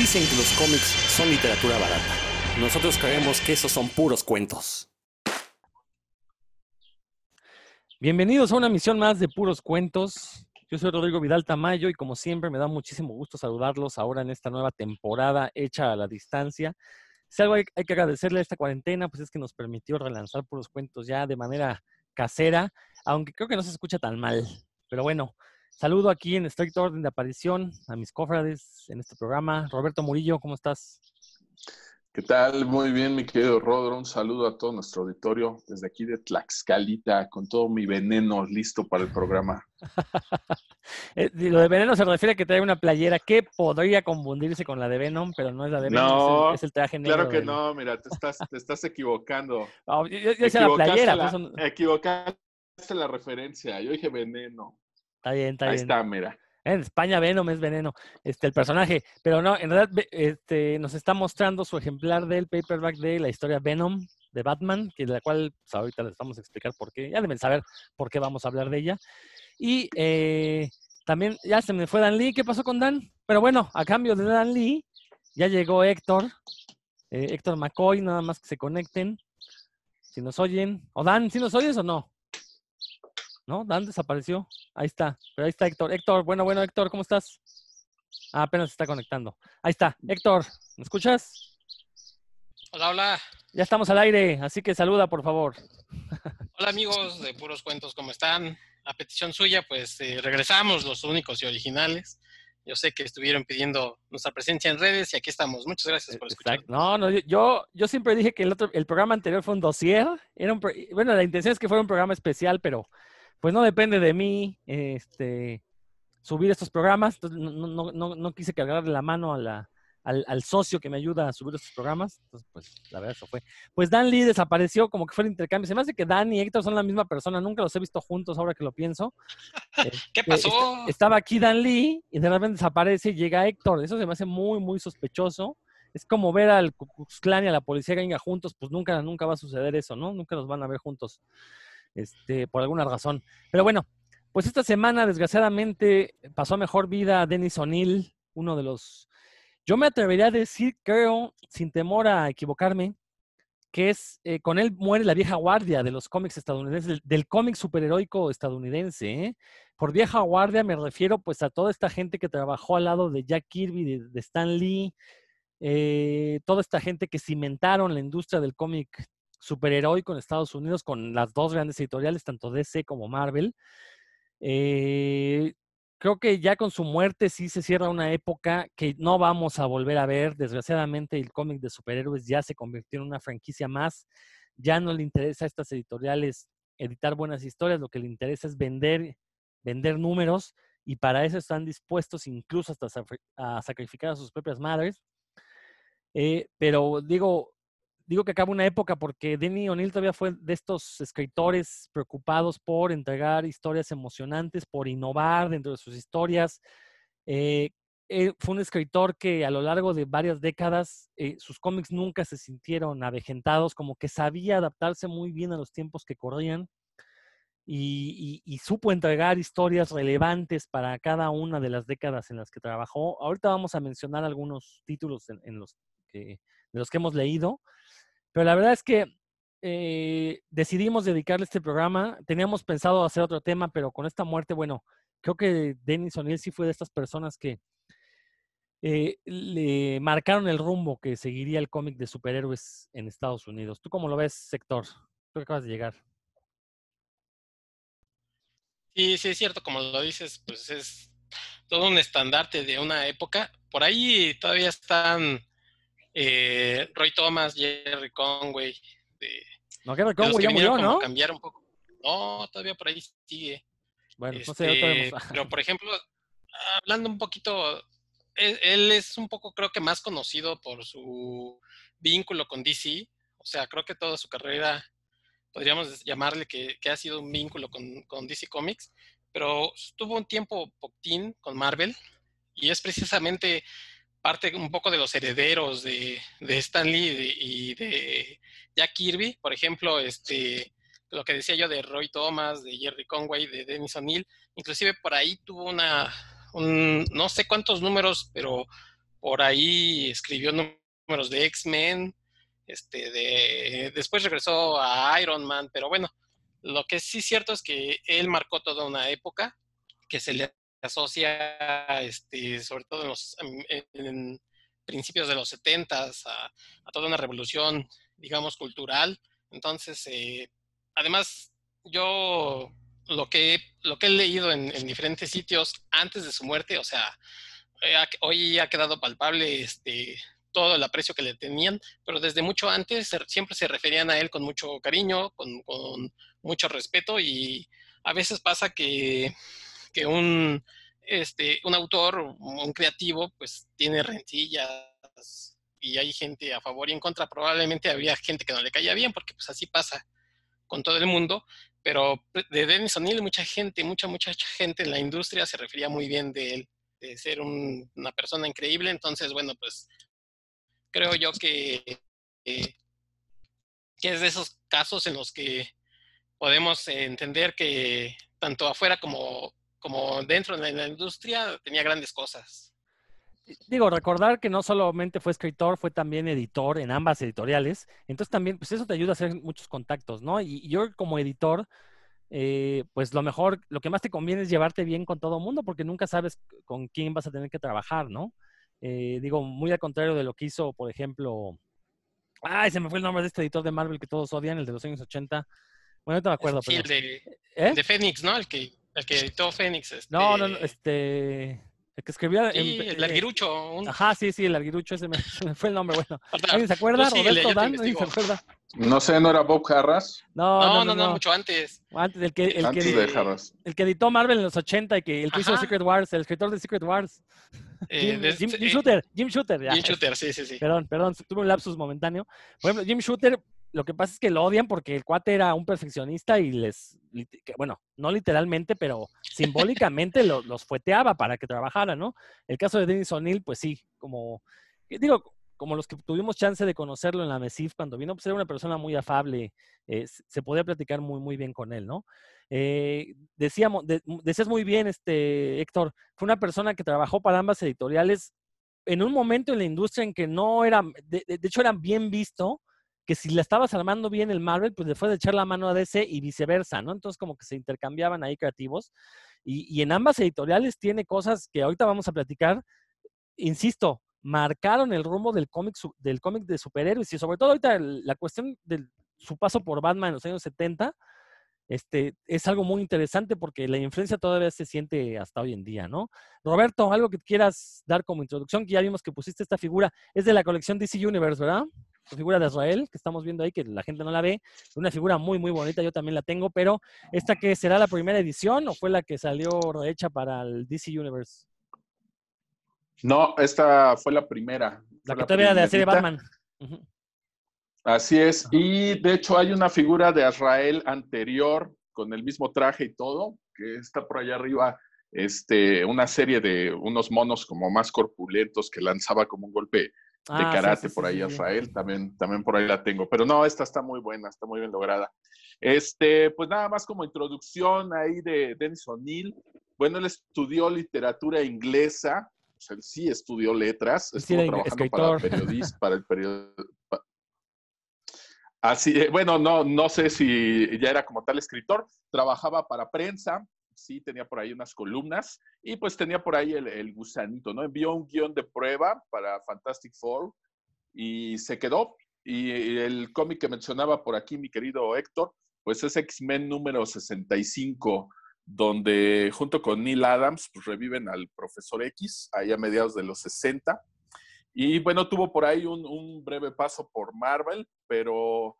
Dicen que los cómics son literatura barata. Nosotros creemos que esos son puros cuentos. Bienvenidos a una misión más de puros cuentos. Yo soy Rodrigo Vidal Tamayo y como siempre me da muchísimo gusto saludarlos ahora en esta nueva temporada hecha a la distancia. Si algo hay, que agradecerle a esta cuarentena, pues es que nos permitió relanzar puros cuentos ya de manera casera, aunque creo que no se escucha tan mal. Pero bueno, Saludo aquí en estricto orden de aparición a mis cofrades en este programa. Roberto Murillo, ¿cómo estás? ¿Qué tal? Muy bien, mi querido Rodro. Un saludo a todo nuestro auditorio desde aquí de Tlaxcalita, con todo mi veneno listo para el programa. Eh, lo de veneno se refiere a que trae una playera que podría confundirse con la de Venom, pero no es la de Venom, no, es, el, traje negro. Claro que no, mira, te estás, te estás equivocando. yo, yo, la playera. La, pues Equivocaste la referencia, yo dije veneno. Está bien, está bien. Ahí está, mira. En España Venom es veneno, este, el personaje. Pero no, en realidad este, nos está mostrando su ejemplar del paperback de la historia Venom de Batman, que de la cual pues, ahorita les vamos a explicar por qué. Ya deben saber por qué vamos a hablar de ella. Y eh, también, ya se me fue Dan Lee. ¿Qué pasó con Dan? Pero bueno, a cambio de Dan Lee, ya llegó Héctor. Eh, Héctor McCoy, nada más que se conecten. Si nos oyen. O Dan, ¿si nos oyes o no? ¿No? Dan desapareció. Ahí está. Pero ahí está Héctor. Héctor, bueno, bueno, Héctor, ¿cómo estás? Ah, apenas se está conectando. Ahí está. Héctor, ¿me escuchas? Hola, hola. Ya estamos al aire, así que saluda, por favor. Hola, amigos de Puros Cuentos, ¿cómo están? A petición suya, pues eh, regresamos los únicos y originales. Yo sé que estuvieron pidiendo nuestra presencia en redes y aquí estamos. Muchas gracias por escuchar. No, no, yo, yo siempre dije que el, otro, el programa anterior fue un dossier. Era un, bueno, la intención es que fuera un programa especial, pero pues no depende de mí este, subir estos programas. Entonces, no, no, no, no quise cargarle la mano a la, al, al, socio que me ayuda a subir estos programas. Entonces, pues la verdad eso fue. Pues Dan Lee desapareció como que fue el intercambio. Se me hace que Dan y Héctor son la misma persona. Nunca los he visto juntos ahora que lo pienso. ¿Qué pasó? estaba aquí Dan Lee y de repente desaparece y llega Héctor. Eso se me hace muy, muy sospechoso. Es como ver al Ku y a la policía venga juntos. Pues nunca, nunca va a suceder eso, ¿no? Nunca los van a ver juntos este, por alguna razón. Pero bueno, pues esta semana, desgraciadamente, pasó a mejor vida a Dennis O'Neill, uno de los. Yo me atrevería a decir, creo, sin temor a equivocarme, que es eh, con él muere la vieja guardia de los cómics estadounidenses, del, cómic superheroico estadounidense. ¿eh? Por vieja guardia me refiero pues a toda esta gente que trabajó al lado de Jack Kirby, de, de Stan Lee, eh, toda esta gente que cimentaron la industria del cómic superheroico en Estados Unidos con las dos grandes editoriales, tanto DC como Marvel. Eh, creo que ya con su muerte sí se cierra una época que no vamos a volver a ver. Desgraciadamente el cómic de superhéroes ya se convirtió en una franquicia más. Ya no le interesa a estas editoriales editar buenas historias, lo que le interesa es vender, vender números y para eso están dispuestos incluso hasta a sacrificar a sus propias madres. Eh, pero digo, digo que acaba una época porque Denny O'Neill todavía fue de estos escritores preocupados por entregar historias emocionantes, por innovar dentro de sus historias. Eh, eh, fue un escritor que a lo largo de varias décadas eh, sus cómics nunca se sintieron avejentados, como que sabía adaptarse muy bien a los tiempos que corrían y, y, y, supo entregar historias relevantes para cada una de las décadas en las que trabajó. Ahorita vamos a mencionar algunos títulos en, en los que, de los que hemos leído. Pero la verdad es que eh, decidimos dedicarle este programa. Teníamos pensado hacer otro tema, pero con esta muerte, bueno, creo que Dennis O'Neill sí fue de estas personas que eh, le marcaron el rumbo que seguiría el cómic de superhéroes en Estados Unidos. ¿Tú cómo lo ves, sector? Tú acabas de llegar. Sí, sí, es cierto, como lo dices, pues es todo un estandarte de una época. Por ahí todavía están eh, Roy Thomas, Jerry Conway. De, no, Jerry Conway ya murió, ¿no? Cambiar un poco. No, todavía por ahí sigue. Bueno, este, no sé, este, pero por ejemplo, hablando un poquito, él, él, es un poco, creo que más conocido por su vínculo con DC. O sea, creo que toda su carrera podríamos llamarle que, que ha sido un vínculo con, con, DC Comics, pero tuvo un tiempo Poctin con Marvel y es precisamente parte un poco de los herederos de, de Stan Lee y de Jack Kirby, por ejemplo, este, lo que decía yo de Roy Thomas, de Jerry Conway, de Dennis O'Neill, inclusive por ahí tuvo una, un, no sé cuántos números, pero por ahí escribió números de X-Men, este, de, después regresó a Iron Man, pero bueno, lo que sí es cierto es que él marcó toda una época que se le asocia, este, sobre todo en, los, principios de los 70 a, a, toda una revolución, digamos, cultural. Entonces, eh, además, yo lo que, lo que he leído en, en, diferentes sitios antes de su muerte, o sea, eh, hoy ha quedado palpable este, todo el aprecio que le tenían, pero desde mucho antes siempre se referían a él con mucho cariño, con, con mucho respeto y a veces pasa que, que un, este, un autor, un creativo, pues tiene rencillas y hay gente a favor y en contra. Probablemente había gente que no le caía bien, porque pues así pasa con todo el mundo, pero de Dennis O'Neill mucha gente, mucha, mucha gente en la industria se refería muy bien de él, de ser una persona increíble. Entonces, bueno, pues creo yo que, que es de esos casos en los que podemos entender que tanto afuera como, como dentro de la industria tenía grandes cosas. Digo, recordar que no solamente fue escritor, fue también editor en ambas editoriales. Entonces también, pues eso te ayuda a hacer muchos contactos, ¿no? Y, yo como editor, eh, pues lo mejor, lo que más te conviene es llevarte bien con todo el mundo, porque nunca sabes con quién vas a tener que trabajar, ¿no? Eh, digo, muy al contrario de lo que hizo, por ejemplo, ay, se me fue el nombre de este editor de Marvel que todos odian, el de los años 80. Bueno, no me acuerdo. Sí, el de, ¿Eh? de Fénix, ¿no? El que, el que editó Fénix. Este... No, no, no, este... El que escribía. Sí, el eh, Arguirucho. Un... Ajá, sí, sí, el Arguirucho, ese me, me fue el nombre. Bueno, ¿alguien se acuerda? Roberto Dan, ¿alguien se acuerda? No sé, ¿no era Bob Harras? No, no, no, no, mucho antes. Antes, el que, el antes que, de Harras. El que editó Marvel en los 80 y que el que hizo Secret Wars, el escritor de Secret Wars. Eh, Jim, Jim, Jim, Shooter, Jim Shooter. Ya. Jim Shooter, sí, sí, sí. Perdón, perdón, tuve un lapsus momentáneo. Por ejemplo, Jim Shooter, lo que pasa es que lo odian porque el cuate era un perfeccionista y les, bueno, no literalmente, pero simbólicamente los, los fueteaba para que trabajaran, ¿no? El caso de Dennis O'Neill, pues sí, como, digo, como los que tuvimos chance de conocerlo en la MESIF cuando vino, pues era una persona muy afable, eh, se podía platicar muy, muy bien con él, ¿no? Eh, decíamos, de, decías muy bien, este, Héctor, fue una persona que trabajó para ambas editoriales en un momento en la industria en que no era, de, hecho eran bien visto, que si la estabas armando bien el Marvel, pues le fue de echar la mano a DC y viceversa, ¿no? Entonces como que se intercambiaban ahí creativos. Y, y en ambas editoriales tiene cosas que ahorita vamos a platicar. Insisto, marcaron el rumbo del cómic del cómic de superhéroes y sobre todo ahorita la cuestión de su paso por Batman en los años 70 este, es algo muy interesante porque la influencia todavía se siente hasta hoy en día, ¿no? Roberto, algo que quieras dar como introducción, que ya vimos que pusiste esta figura, es de la colección DC Universe, ¿verdad? Figura de Israel, que estamos viendo ahí, que la gente no la ve, una figura muy, muy bonita, yo también la tengo, pero ¿esta que será la primera edición o fue la que salió hecha para el DC Universe? No, esta fue la primera. La que todavía de la serie Batman. Así es. Y de hecho hay una figura de Azrael anterior con el mismo traje y todo, que está por allá arriba, este, una serie de unos monos como más corpulentos que lanzaba como un golpe de ah, karate por ahí Azrael, también, también por ahí la tengo. Pero no, esta está muy buena, está muy bien lograda. Este, pues nada más como introducción ahí de Dennis O'Neill. Bueno, él estudió literatura inglesa, sea, él sí estudió letras, estuvo trabajando para, periodista, para el periódico. Así, eh, bueno, no, no sé si ya era como tal escritor, trabajaba para prensa, sí tenía por ahí unas columnas y pues tenía por ahí el, gusanito, ¿no? Envió un guion de prueba para Fantastic Four y se quedó. Y el cómic que mencionaba por aquí mi querido Héctor, pues es X-Men número 65 donde junto con Neil Adams pues, reviven al profesor X ahí a mediados de los 60. Y bueno, tuvo por ahí un, breve paso por Marvel, pero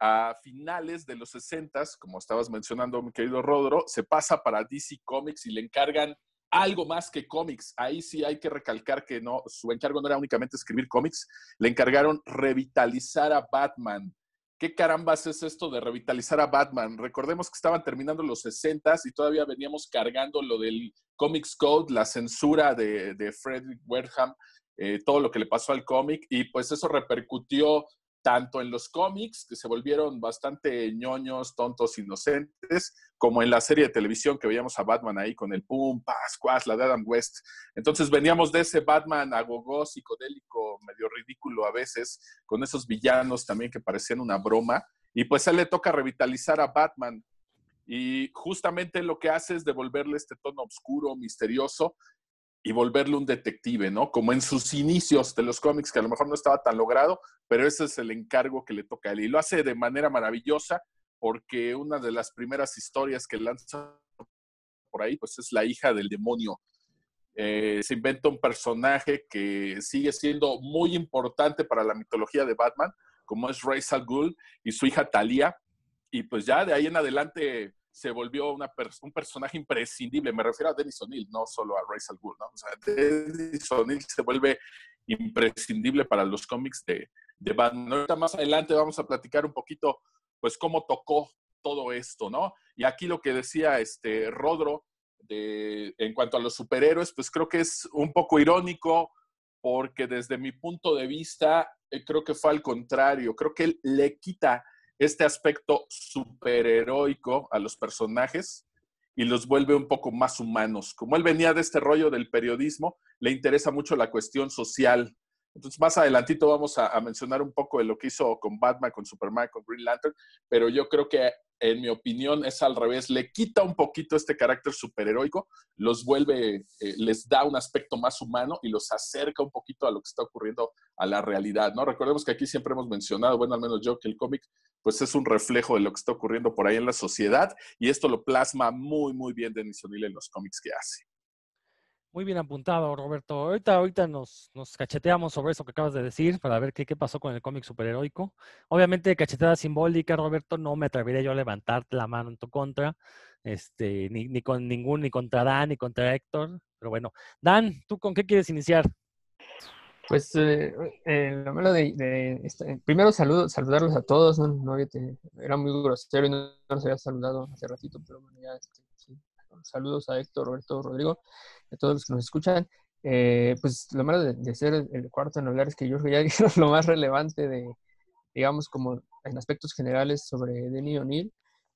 a finales de los 60, como estabas mencionando, mi querido Rodro, se pasa para DC Comics y le encargan algo más que cómics. Ahí sí hay que recalcar que no, su encargo no era únicamente escribir cómics, le encargaron revitalizar a Batman ¿Qué carambas es esto de revitalizar a Batman? Recordemos que estaban terminando los 60 y todavía veníamos cargando lo del Comics Code, la censura de, de Frederick Wertham, eh, todo lo que le pasó al cómic, y pues eso repercutió tanto en los cómics, que se volvieron bastante ñoños, tontos, inocentes, como en la serie de televisión que veíamos a Batman ahí con el pum, pascuas, la de Adam West. Entonces veníamos de ese Batman agogó, psicodélico, medio ridículo a veces, con esos villanos también que parecían una broma. Y pues a él le toca revitalizar a Batman. Y justamente lo que hace es devolverle este tono oscuro, misterioso, y volverle un detective, ¿no? Como en sus inicios de los cómics, que a lo mejor no estaba tan logrado, pero ese es el encargo que le toca a él. Y lo hace de manera maravillosa, porque una de las primeras historias que lanza por ahí, pues es la hija del demonio. Eh, se inventa un personaje que sigue siendo muy importante para la mitología de Batman, como es Ra's al Ghul y su hija Talia. Y pues ya de ahí en adelante se volvió una un personaje imprescindible. Me refiero a Dennis O'Neill, no solo a Ra's al ¿no? O sea, Dennis O'Neill se vuelve imprescindible para los cómics de, de Batman. Ahorita más adelante vamos a platicar un poquito, pues, cómo tocó todo esto, ¿no? Y aquí lo que decía este Rodro de, en cuanto a los superhéroes, pues creo que es un poco irónico porque desde mi punto de vista, eh, creo que fue al contrario, creo que él le quita este aspecto superheroico a los personajes y los vuelve un poco más humanos. Como él venía de este rollo del periodismo, le interesa mucho la cuestión social. Entonces, más adelantito vamos a, mencionar un poco de lo que hizo con Batman, con Superman, con Green Lantern, pero yo creo que en mi opinión, es al revés. Le quita un poquito este carácter superheroico, los vuelve, eh, les da un aspecto más humano y los acerca un poquito a lo que está ocurriendo a la realidad, ¿no? Recordemos que aquí siempre hemos mencionado, bueno, al menos yo, que el cómic, pues es un reflejo de lo que está ocurriendo por ahí en la sociedad y esto lo plasma muy, muy bien Denis O'Neill en los cómics que hace. Muy bien apuntado, Roberto. Ahorita, ahorita nos, cacheteamos sobre eso que acabas de decir para ver qué, qué pasó con el cómic superheroico. Obviamente, cachetada simbólica, Roberto, no me atrevería yo a levantarte la mano en tu contra, este, ni, ni con ningún, ni contra Dan, ni contra Héctor. Pero bueno, Dan, ¿tú con qué quieres iniciar? Pues eh, eh, lo malo de, de este, primero saludo, saludarlos a todos, no, era muy grosero y no, no, había saludado hace ratito, pero bueno, ya este. Saludos a Héctor, Roberto, Rodrigo a todos los que nos escuchan. Eh, pues lo malo de, de, ser el cuarto en hablar es que yo ya dijeron lo más relevante de, digamos, como en aspectos generales sobre Denny O'Neill.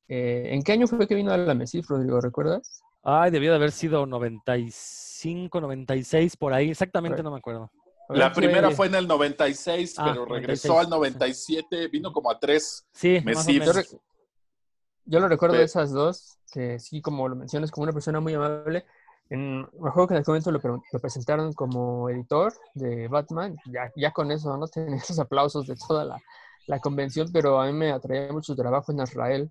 Eh, ¿En qué año fue que vino a la MESIF, Rodrigo? ¿Recuerdas? Ay, debió de haber sido 95, 96, por ahí, exactamente no me acuerdo. La primera fue en el 96, ah, pero regresó 96, al 97, vino como a tres sí, MESIF. Yo, yo, lo recuerdo de esas dos, que sí, como lo mencionas, como una persona muy amable, en, me acuerdo que en aquel momento lo, lo, presentaron como editor de Batman, ya, ya con eso, ¿no? Tenía esos aplausos de toda la, la, convención, pero a mí me atraía mucho su trabajo en Israel,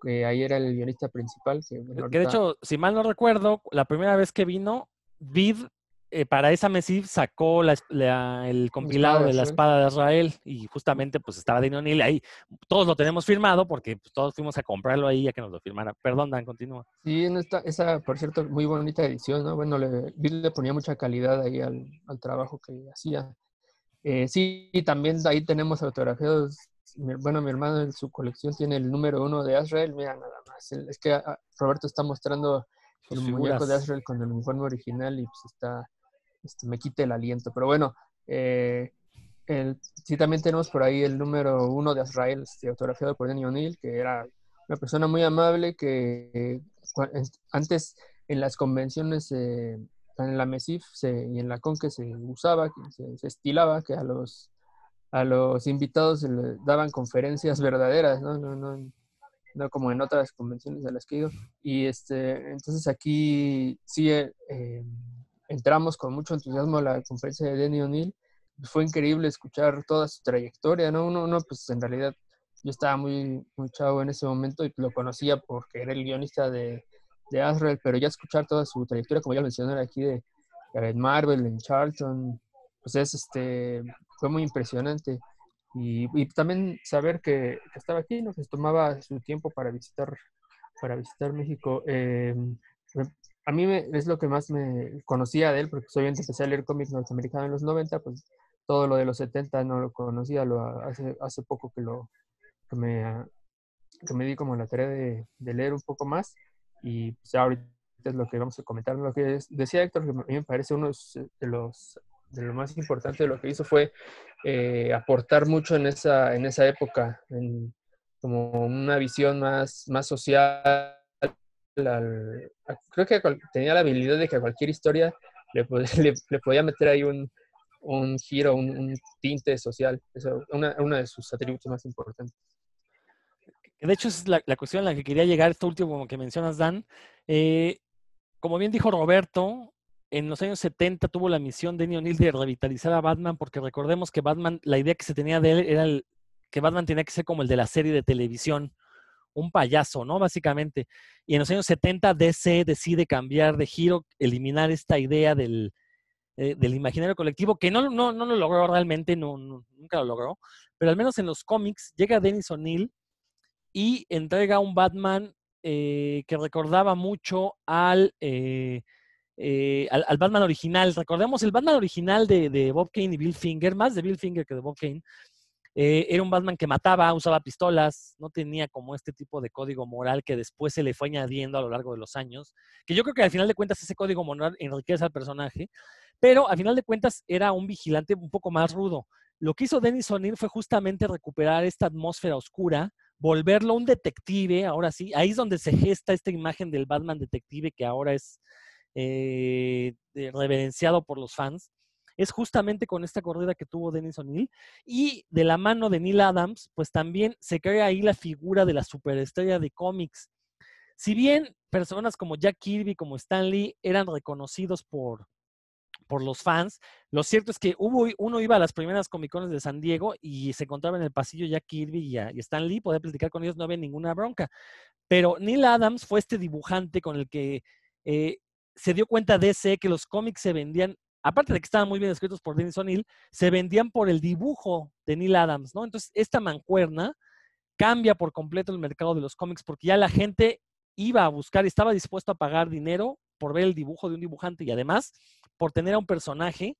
que ahí era el guionista principal. Que, bueno, ahorita... que de hecho, si mal no recuerdo, la primera vez que vino, Vid eh, para esa MESIF sacó la, la, el compilado de, de la espada de Israel y justamente pues estaba Dino O'Neill ahí. Todos lo tenemos firmado porque pues, todos fuimos a comprarlo ahí a que nos lo firmara. Perdón, Dan, continúa. Sí, en esta, esa, por cierto, muy bonita edición, ¿no? Bueno, le, Bill le ponía mucha calidad ahí al, al trabajo que hacía. Eh, sí, también ahí tenemos autografiados. Bueno, mi hermano en su colección tiene el número uno de Israel. Mira, nada más. Es que a, Roberto está mostrando el muñeco de Israel con el uniforme original y pues está este, me quite el aliento. Pero bueno, eh, sí también tenemos por ahí el número uno de Azrael, este, autografiado por Denny O'Neill, que era una persona muy amable que eh, antes en las convenciones, eh, en la MESIF se, y en la CON que se usaba, se, estilaba, que a los, a los invitados se les daban conferencias verdaderas, ¿no? No, no, no como en otras convenciones a las que he ido. Y este, entonces aquí sí... Eh, entramos con mucho entusiasmo a la conferencia de Denny O'Neill. Fue increíble escuchar toda su trayectoria, ¿no? Uno, uno, pues en realidad yo estaba muy, muy chavo en ese momento y lo conocía porque era el guionista de, de Azrael, pero ya escuchar toda su trayectoria, como ya mencioné aquí, de, Marvel, en Charlton, pues es, este, fue muy impresionante. Y, también saber que, que, estaba aquí, ¿no? que se tomaba su tiempo para visitar, para visitar México. Eh, a mí me, es lo que más me conocía de él, porque soy empecé a leer cómics norteamericanos en los 90, pues todo lo de los 70 no lo conocía, lo, hace, hace poco que, lo, que, me, que me di como la tarea de, de leer un poco más y pues ahorita es lo que vamos a comentar. Lo que decía Héctor, que a mí me parece uno de los de lo más importante de lo que hizo fue eh, aportar mucho en esa, en esa época, en, como una visión más, más social. Creo que tenía la habilidad de que a cualquier historia le, podía meter ahí un, giro, un, tinte social. Una, uno de sus atributos más importantes. De hecho, es la, cuestión en la que quería llegar, esto último que mencionas, Dan. Eh, como bien dijo Roberto, en los años 70 tuvo la misión de Neil de revitalizar a Batman, porque recordemos que Batman, la idea que se tenía de él era que Batman tenía que ser como el de la serie de televisión, un payaso, ¿no? Básicamente. Y en los años 70 DC decide cambiar de giro, eliminar esta idea del, eh, del imaginario colectivo, que no, no, no lo logró realmente, no, nunca lo logró, pero al menos en los cómics llega Dennis O'Neill y entrega un Batman eh, que recordaba mucho al, eh, al, Batman original. Recordemos, el Batman original de, de, Bob Kane y Bill Finger, más de Bill Finger que de Bob Kane, eh, era un Batman que mataba, usaba pistolas, no tenía como este tipo de código moral que después se le fue añadiendo a lo largo de los años, que yo creo que al final de cuentas ese código moral enriquece al personaje, pero al final de cuentas era un vigilante un poco más rudo. Lo que hizo Dennis O'Neill fue justamente recuperar esta atmósfera oscura, volverlo un detective, ahora sí, ahí es donde se gesta esta imagen del Batman detective que ahora es eh, reverenciado por los fans es justamente con esta corrida que tuvo Dennis O'Neill. Y de la mano de Neil Adams, pues también se crea ahí la figura de la superestrella de cómics. Si bien personas como Jack Kirby, como Stan Lee, eran reconocidos por, por los fans, lo cierto es que hubo, uno iba a las primeras Comicones de San Diego y se encontraba en el pasillo Jack Kirby y, Stan Lee, podía platicar con ellos, no había ninguna bronca. Pero Neil Adams fue este dibujante con el que eh, se dio cuenta ese que los cómics se vendían aparte de que estaban muy bien escritos por Dennis O'Neill, se vendían por el dibujo de Neil Adams, ¿no? Entonces, esta mancuerna cambia por completo el mercado de los cómics porque ya la gente iba a buscar, y estaba dispuesto a pagar dinero por ver el dibujo de un dibujante y además por tener a un personaje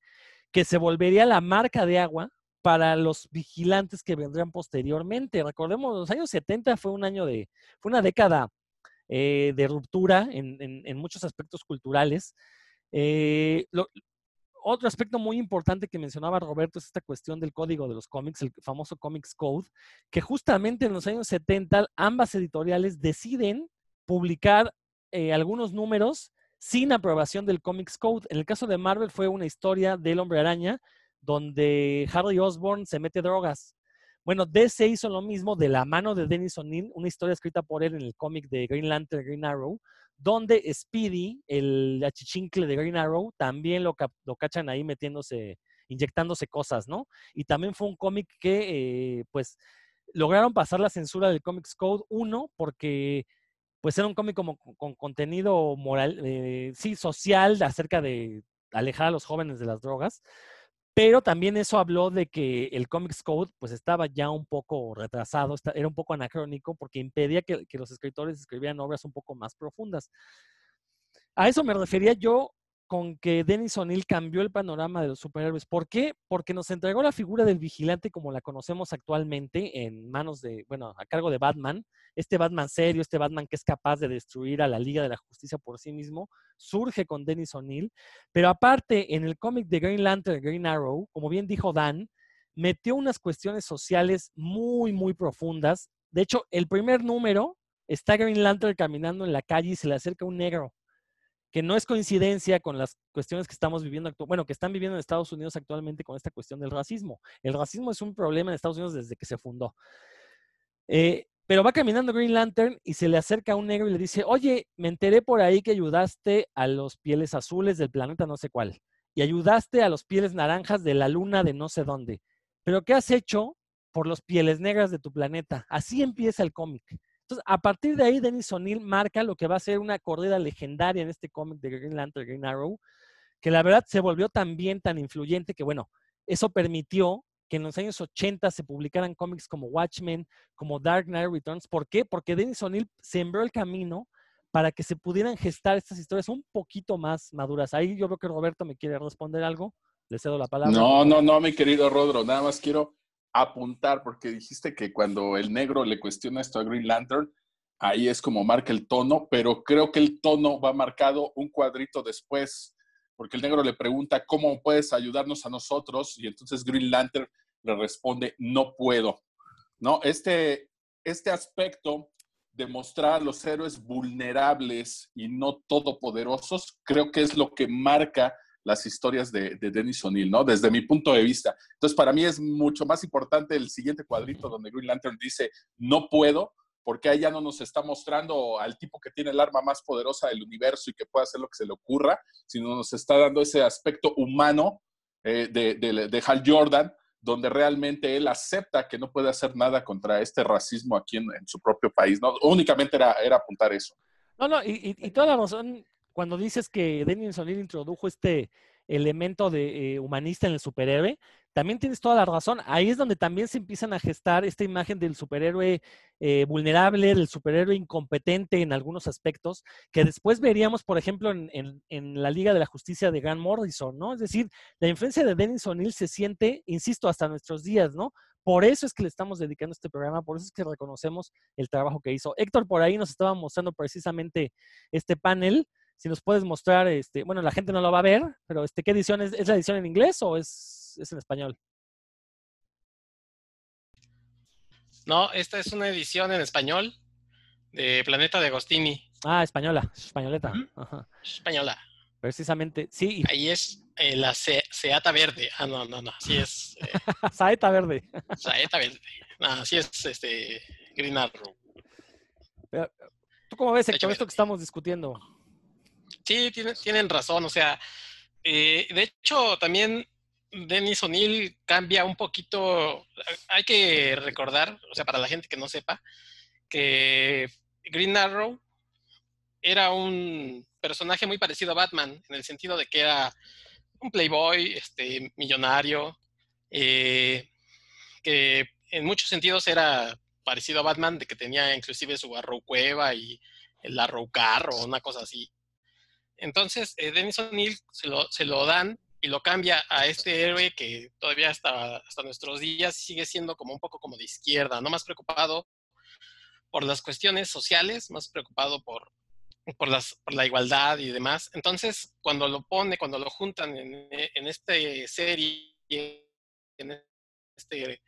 que se volvería la marca de agua para los vigilantes que vendrían posteriormente. Recordemos, los años 70 fue un año de, fue una década eh, de ruptura en, muchos aspectos culturales. Eh, otro aspecto muy importante que mencionaba Roberto es esta cuestión del código de los cómics, el famoso Comics Code, que justamente en los años 70 ambas editoriales deciden publicar eh, algunos números sin aprobación del Comics Code. En el caso de Marvel fue una historia del hombre araña donde Harry Osborn se mete drogas. Bueno, DC hizo lo mismo de la mano de Dennis O'Neill, una historia escrita por él en el cómic de Green Lantern, Green Arrow, donde Speedy, el achichincle de Green Arrow, también lo, cachan ahí metiéndose, inyectándose cosas, ¿no? Y también fue un cómic que, eh, pues, lograron pasar la censura del Comics Code 1 porque, pues, era un cómic como con contenido moral, eh, sí, social, acerca de alejar a los jóvenes de las drogas. Pero también eso habló de que el Comics Code pues estaba ya un poco retrasado, era un poco anacrónico porque impedía que, que los escritores escribieran obras un poco más profundas. A eso me refería yo con que Dennis O'Neill cambió el panorama de los superhéroes. ¿Por qué? Porque nos entregó la figura del vigilante como la conocemos actualmente en manos de, bueno, a cargo de Batman. Este Batman serio, este Batman que es capaz de destruir a la Liga de la Justicia por sí mismo, surge con Dennis O'Neill. Pero aparte, en el cómic de Green Lantern, Green Arrow, como bien dijo Dan, metió unas cuestiones sociales muy, muy profundas. De hecho, el primer número está Green Lantern caminando en la calle y se le acerca un negro que no es coincidencia con las cuestiones que estamos viviendo, bueno, que están viviendo en Estados Unidos actualmente con esta cuestión del racismo. El racismo es un problema en Estados Unidos desde que se fundó. Eh, pero va caminando Green Lantern y se le acerca a un negro y le dice, oye, me enteré por ahí que ayudaste a los pieles azules del planeta no sé cuál, y ayudaste a los pieles naranjas de la luna de no sé dónde. Pero ¿qué has hecho por los pieles negras de tu planeta? Así empieza el cómic a partir de ahí, Dennis O'Neill marca lo que va a ser una corrida legendaria en este cómic de Green Lantern, Green Arrow, que la verdad se volvió también tan influyente que, bueno, eso permitió que en los años 80 se publicaran cómics como Watchmen, como Dark Knight Returns. ¿Por qué? Porque Dennis O'Neill sembró el camino para que se pudieran gestar estas historias un poquito más maduras. Ahí yo creo que Roberto me quiere responder algo. Le cedo la palabra. No, no, no, mi querido Rodro. Nada más quiero apuntar, porque dijiste que cuando el negro le cuestiona esto a Green Lantern, ahí es como marca el tono, pero creo que el tono va marcado un cuadrito después, porque el negro le pregunta, ¿cómo puedes ayudarnos a nosotros? Y entonces Green Lantern le responde, no puedo. ¿No? Este, este aspecto de mostrar a los héroes vulnerables y no todopoderosos, creo que es lo que marca las historias de, de Dennis O'Neill, ¿no? Desde mi punto de vista. Entonces, para mí es mucho más importante el siguiente cuadrito donde Green Lantern dice, no puedo, porque ahí ya no nos está mostrando al tipo que tiene el arma más poderosa del universo y que puede hacer lo que se le ocurra, sino nos está dando ese aspecto humano eh, de, Hal Jordan, donde realmente él acepta que no puede hacer nada contra este racismo aquí en, su propio país. ¿no? Únicamente era, era apuntar eso. No, no, y, y, toda la razón cuando dices que Denis O'Neill introdujo este elemento de eh, humanista en el superhéroe, también tienes toda la razón. Ahí es donde también se empiezan a gestar esta imagen del superhéroe eh, vulnerable, del superhéroe incompetente en algunos aspectos, que después veríamos, por ejemplo, en, la Liga de la Justicia de Grant Morrison, ¿no? Es decir, la influencia de Dennis O'Neill se siente, insisto, hasta nuestros días, ¿no? Por eso es que le estamos dedicando este programa, por eso es que reconocemos el trabajo que hizo. Héctor por ahí nos estaba mostrando precisamente este panel si nos puedes mostrar, este, bueno, la gente no lo va a ver, pero este, ¿qué edición es? ¿Es la edición en inglés o es, es en español? No, esta es una edición en español de Planeta de Agostini. Ah, española, españoleta. Española. Precisamente, sí. Ahí es eh, la Seata Verde. Ah, no, no, no, así es. Eh, Saeta Verde. Saeta Verde. No, así es este, Green Arrow. ¿Tú cómo ves, Héctor, esto que estamos discutiendo? Sí, tienen, razón. O sea, eh, de hecho, también Dennis O'Neill cambia un poquito. Hay que recordar, o sea, para la gente que no sepa, que Green Arrow era un personaje muy parecido a Batman, en el sentido de que era un playboy, este, millonario, eh, que en muchos sentidos era parecido a Batman, de que tenía inclusive su arrow cueva y el arrow carro, una cosa así. Entonces, eh, Dennis O'Neill se lo, dan y lo cambia a este héroe que todavía hasta, hasta nuestros días sigue siendo como un poco como de izquierda, no más preocupado por las cuestiones sociales, más preocupado por, la igualdad y demás. Entonces, cuando lo pone, cuando lo juntan en, esta serie, en este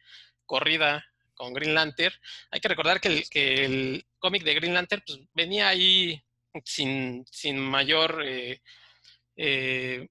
corrida con Green Lantern, hay que recordar que el, que el cómic de Green Lantern pues, venía ahí sin, sin mayor... Eh, eh,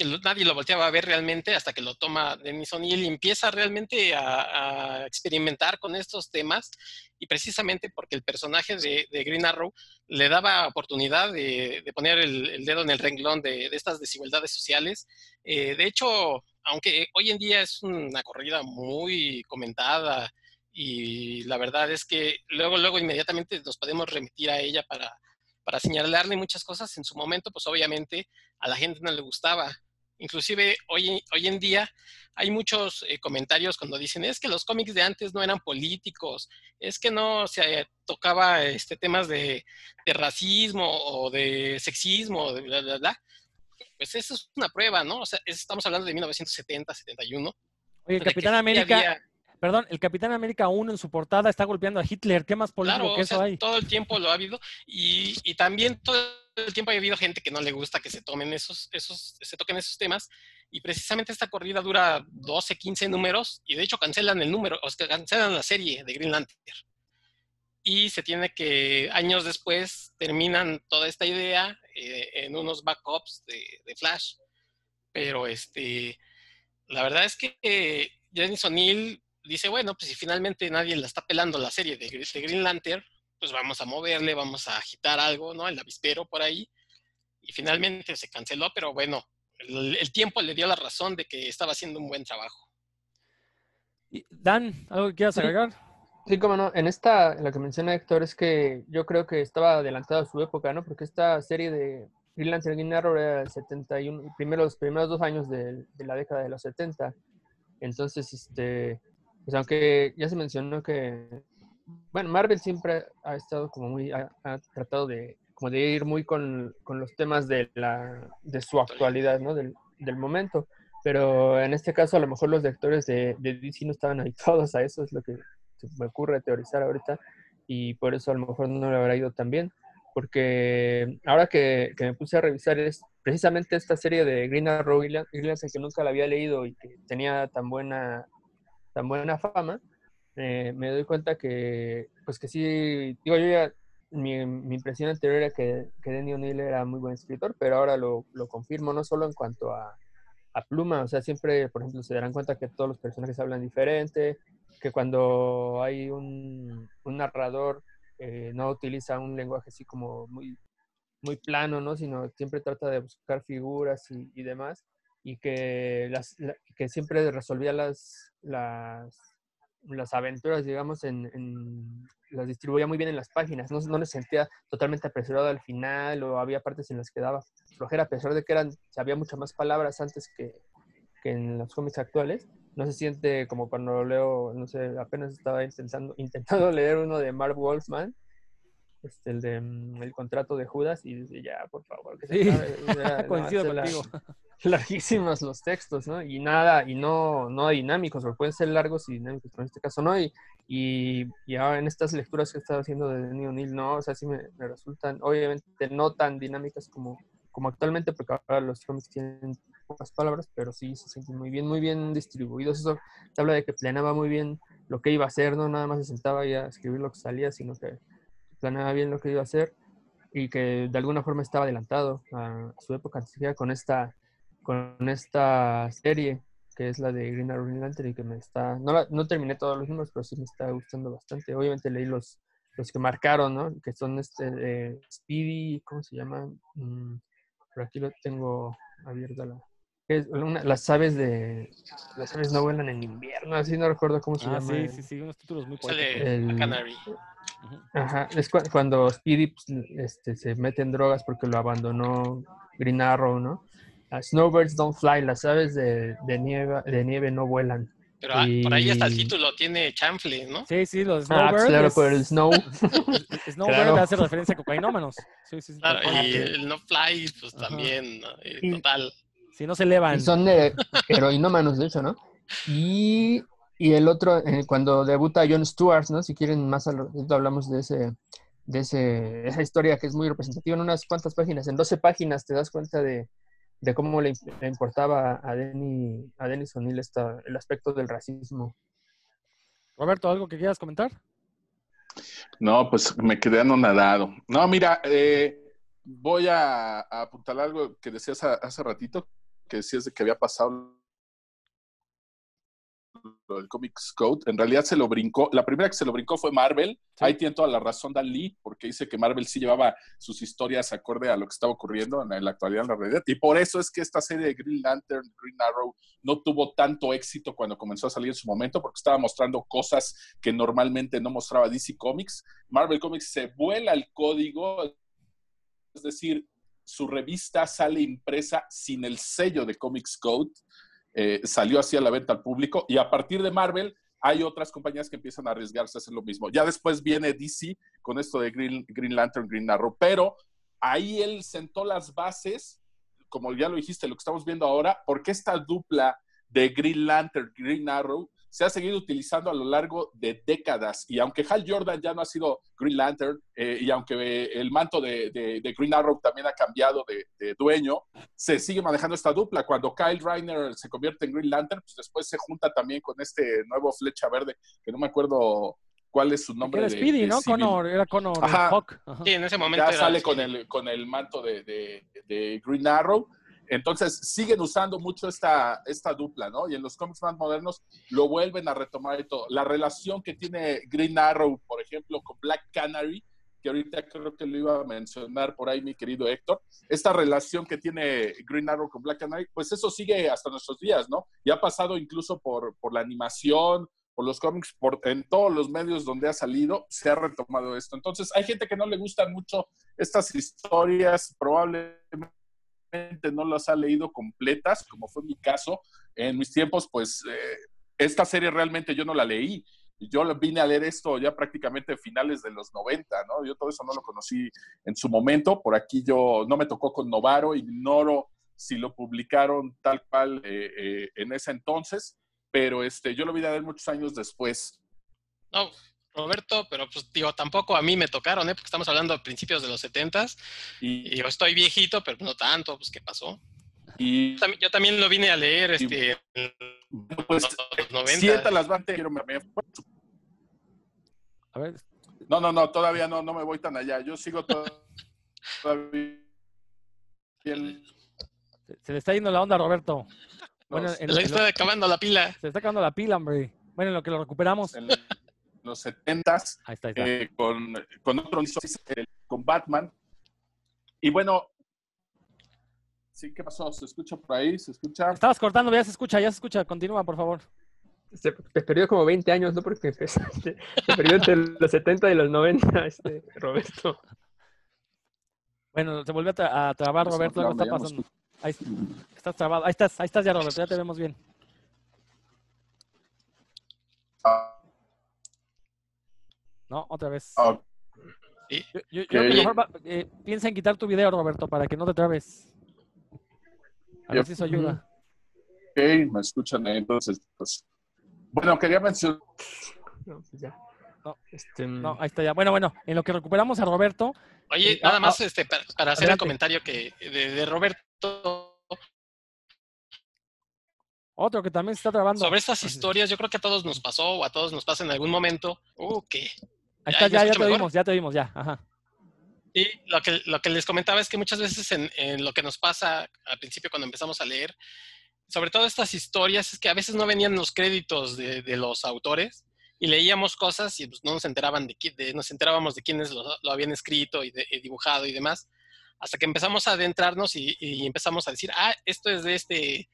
que nadie lo volteaba a ver realmente hasta que lo toma Denis O'Neill y empieza realmente a, experimentar con estos temas y precisamente porque el personaje de, Green Arrow le daba oportunidad de, poner el, dedo en el renglón de, estas desigualdades sociales. Eh, de hecho, aunque hoy en día es una corrida muy comentada y la verdad es que luego, luego inmediatamente nos podemos remitir a ella para para señalarle muchas cosas, en su momento, pues obviamente a la gente no le gustaba. Inclusive hoy, hoy en día hay muchos eh, comentarios cuando dicen, es que los cómics de antes no eran políticos, es que no se tocaba este, temas de, racismo o de sexismo, de bla, bla, bla. Pues eso es una prueba, ¿no? O sea, estamos hablando de 1970, 71. Oye, Capitán América, Perdón, el Capitán América 1 en su portada está golpeando a Hitler. ¿Qué más político que eso hay? Todo el tiempo lo ha habido. Y, también todo el tiempo ha habido gente que no le gusta que se tomen esos, esos, se toquen esos temas. Y precisamente esta corrida dura 12, 15 números. Y de hecho cancelan el número, o sea, cancelan la serie de Green Lantern. Y se tiene que, años después, terminan toda esta idea eh, en unos backups de, de, Flash. Pero este, la verdad es que eh, Dennis O'Neill dice, bueno, pues si finalmente nadie la está pelando la serie de, Green Lantern, pues vamos a moverle, vamos a agitar algo, ¿no? El avispero por ahí. Y finalmente se canceló, pero bueno, el, tiempo le dio la razón de que estaba haciendo un buen trabajo. Dan, ¿algo que quieras agregar? Sí, como no. En esta, en lo que menciona Héctor, es que yo creo que estaba adelantado a su época, ¿no? Porque esta serie de Green Lantern Green Arrow era el 71, primero, los primeros dos años de, de la década de los 70. Entonces, este, pues aunque ya se mencionó que, bueno, Marvel siempre ha estado como muy, ha, tratado de, como de ir muy con, con, los temas de, la, de su actualidad, ¿no? Del, del, momento. Pero en este caso a lo mejor los lectores de, de DC no estaban habituados a eso, es lo que se me ocurre teorizar ahorita, y por eso a lo mejor no le habrá ido tan bien porque ahora que, que, me puse a revisar es, precisamente esta serie de Green Arrow que nunca la había leído y que tenía tan buena, tan buena fama, eh, me doy cuenta que, pues que sí, digo, yo ya, mi, impresión anterior era que, que Denny O'Neill era muy buen escritor, pero ahora lo, lo confirmo, no solo en cuanto a, a pluma, o sea, siempre, por ejemplo, se darán cuenta que todos los personajes hablan diferente, que cuando hay un, un narrador eh, no utiliza un lenguaje así como muy, muy plano, ¿no? Sino siempre trata de buscar figuras y demás, y que, las, que siempre resolvía las, las, aventuras, digamos, en, las distribuía muy bien en las páginas, no, no les sentía totalmente apresurado al final o había partes en las que daba flojera, a pesar de que eran, había muchas más palabras antes que, que en los cómics actuales. No se siente como cuando leo, no sé, apenas estaba intentando, intentando leer uno de Mark Wolfman, este, el de mm, el contrato de Judas, y dice, ya, por favor, que se Sí. acabe". Era- no, Coincido contigo. larguísimos los textos, ¿no? Y nada, y no, no dinámicos, porque pueden ser largos y dinámicos, pero en este caso no. Y, y, y ahora en estas lecturas que he estado haciendo de Denny O'Neill, no, o sea, sí me, me resultan, obviamente, no tan dinámicas como, como actualmente, porque ahora los cómics tienen pocas palabras, pero sí se sienten muy bien, muy bien distribuidos. Eso te habla de que planeaba muy bien lo que iba a hacer, no nada más se sentaba ahí a escribir lo que salía, sino que planeaba bien lo que iba a hacer y que de alguna forma estaba adelantado a su época, con esta con esta serie que es la de Green Arrow Lantern y que me está no, la- no terminé todos los números pero sí me está gustando bastante obviamente leí los los que marcaron no que son este eh, Speedy cómo se llama Mm, por aquí lo tengo abierta la es una- las aves de las aves no vuelan en invierno así no recuerdo cómo se Ah, llama sí, el- sí, sí, unos títulos muy. El- a Canary. Ajá, es cu- cuando Speedy pues, este, se mete en drogas porque lo abandonó Green Arrow, ¿no? Ah, snowbirds don't fly, las aves de, de nieve, de nieve no vuelan. Pero ah, por ahí hasta el Y- título tiene chanfle, ¿no? Sí, sí, los Ah, pues Snowbird. claro, es- por el snow. Snowbird Claro. hace referencia a cocainómanos. Sí, sí, sí. Claro, y el no fly, pues Ajá. también, ¿no? Y Y- total. Si no se elevan. Y son de heroinómanos, de hecho, ¿no? Y, y el otro, eh, cuando debuta Jon Stewart, ¿no? Si quieren más al hablamos de ese de ese, esa historia que es muy representativa en unas cuantas páginas, en 12 páginas te das cuenta de, de cómo le, le importaba a Denny, a Dennis O'Neill esta- el aspecto del racismo. Roberto, ¿algo que quieras comentar? No, pues me quedé anonadado. No, mira, eh, voy a, a apuntar algo que decías a- hace ratito, que decías de que había pasado lo del Comics Code. En realidad se lo brincó, la primera que se lo brincó fue Marvel. Sí. Ahí tiene toda la razón Dan Lee, porque dice que Marvel sí llevaba sus historias acorde a lo que estaba ocurriendo en la actualidad en la realidad. Y por eso es que esta serie de Green Lantern, Green Arrow, no tuvo tanto éxito cuando comenzó a salir en su momento, porque estaba mostrando cosas que normalmente no mostraba DC Comics. Marvel Comics se vuela el código, es decir, su revista sale impresa sin el sello de Comics Code, eh, salió así a la venta al público y a partir de Marvel hay otras compañías que empiezan a arriesgarse a hacer lo mismo. Ya después viene DC con esto de Green, Green Lantern, Green Arrow, pero ahí él sentó las bases, como ya lo dijiste, lo que estamos viendo ahora, porque esta dupla de Green Lantern, Green Arrow, se ha seguido utilizando a lo largo de décadas. Y aunque Hal Jordan ya no ha sido Green Lantern, eh, y aunque eh, el manto de, de, de, Green Arrow también ha cambiado de, de, dueño, se sigue manejando esta dupla. Cuando Kyle Reiner se convierte en Green Lantern, pues después se junta también con este nuevo Flecha Verde, que no me acuerdo cuál es su nombre. Era Speedy, de, ¿no? Civil. Connor, era Connor Ajá. Hawk. Ajá. Sí, en ese momento Ya era sale así. con el, con el manto de, de Green Arrow. Entonces siguen usando mucho esta, esta dupla, ¿no? Y en los cómics más modernos lo vuelven a retomar y todo. La relación que tiene Green Arrow, por ejemplo, con Black Canary, que ahorita creo que lo iba a mencionar por ahí mi querido Héctor, esta relación que tiene Green Arrow con Black Canary, pues eso sigue hasta nuestros días, ¿no? Y ha pasado incluso por, por la animación, por los cómics, por, en todos los medios donde ha salido, se ha retomado esto. Entonces, hay gente que no le gustan mucho estas historias, probablemente no las ha leído completas, como fue mi caso. En mis tiempos, pues eh, esta serie realmente yo no la leí. Yo vine a leer esto ya prácticamente finales de los 90, ¿no? Yo todo eso no lo conocí en su momento. Por aquí yo no me tocó con Novaro, ignoro si lo publicaron tal cual eh, eh, en ese entonces, pero este, yo lo vine a leer muchos años después. No, Roberto, pero pues digo, tampoco a mí me tocaron, ¿eh? Porque estamos hablando de principios de los 70 y, yo estoy viejito, pero no tanto, pues ¿qué pasó? Y yo también lo vine a leer, este, pues, los 90. sienta las quiero A ver, No, no, no, todavía no, no me voy tan allá. Yo sigo to- todavía el- se, se le está yendo la onda a Roberto. no, Bueno, Se en, le en lo- está acabando la pila. se le está acabando la pila, hombre. Bueno, en lo que lo recuperamos. en los setentas Ahí está, ahí está. eh, con, con otro con Batman. Y bueno, sí, ¿qué pasó? ¿Se escucha por ahí? ¿Se escucha? Estabas cortando, ya se escucha, ya se escucha. Continúa, por favor. Se, se perdió como 20 años, ¿no? Porque empezaste- se perdió entre los 70 y los 90, este, Roberto. Bueno, se volvió a, tra- a trabar, Roberto. Algo está pasando. Ahí estás trabado. Ahí estás, ahí estás ya, Roberto. Ya te vemos bien. Ah, No, otra vez. ah, Sí. Yo, yo- yo creo que Ok. mejor va- eh, piensa en quitar tu video, Roberto, para que no te trabes. A ver si eso ayuda. ok, me escuchan ahí, entonces, pues. Bueno, quería mencionar. No, pues ya. No. Este, No, ahí está ya. Bueno, bueno, en lo que recuperamos a Roberto, Oye, Eh, nada ah, más este, para, para hacer el comentario que de, de Roberto otro que también se está trabando. sobre estas historias, yo creo que a todos nos pasó o a todos nos pasa en algún momento. Uh, que Ahí ¿Ya está, ya, te vimos, ya te vimos, ya. Ajá. Sí, lo que, lo que les comentaba es que muchas veces en, en lo que nos pasa al principio cuando empezamos a leer, sobre todo estas historias, es que a veces no venían los créditos de, de los autores y leíamos cosas y pues, no nos enteraban de, de- nos enterábamos de quiénes lo, lo habían escrito y, de- y dibujado y demás, hasta que empezamos a adentrarnos y, y empezamos a decir, ah, esto es de este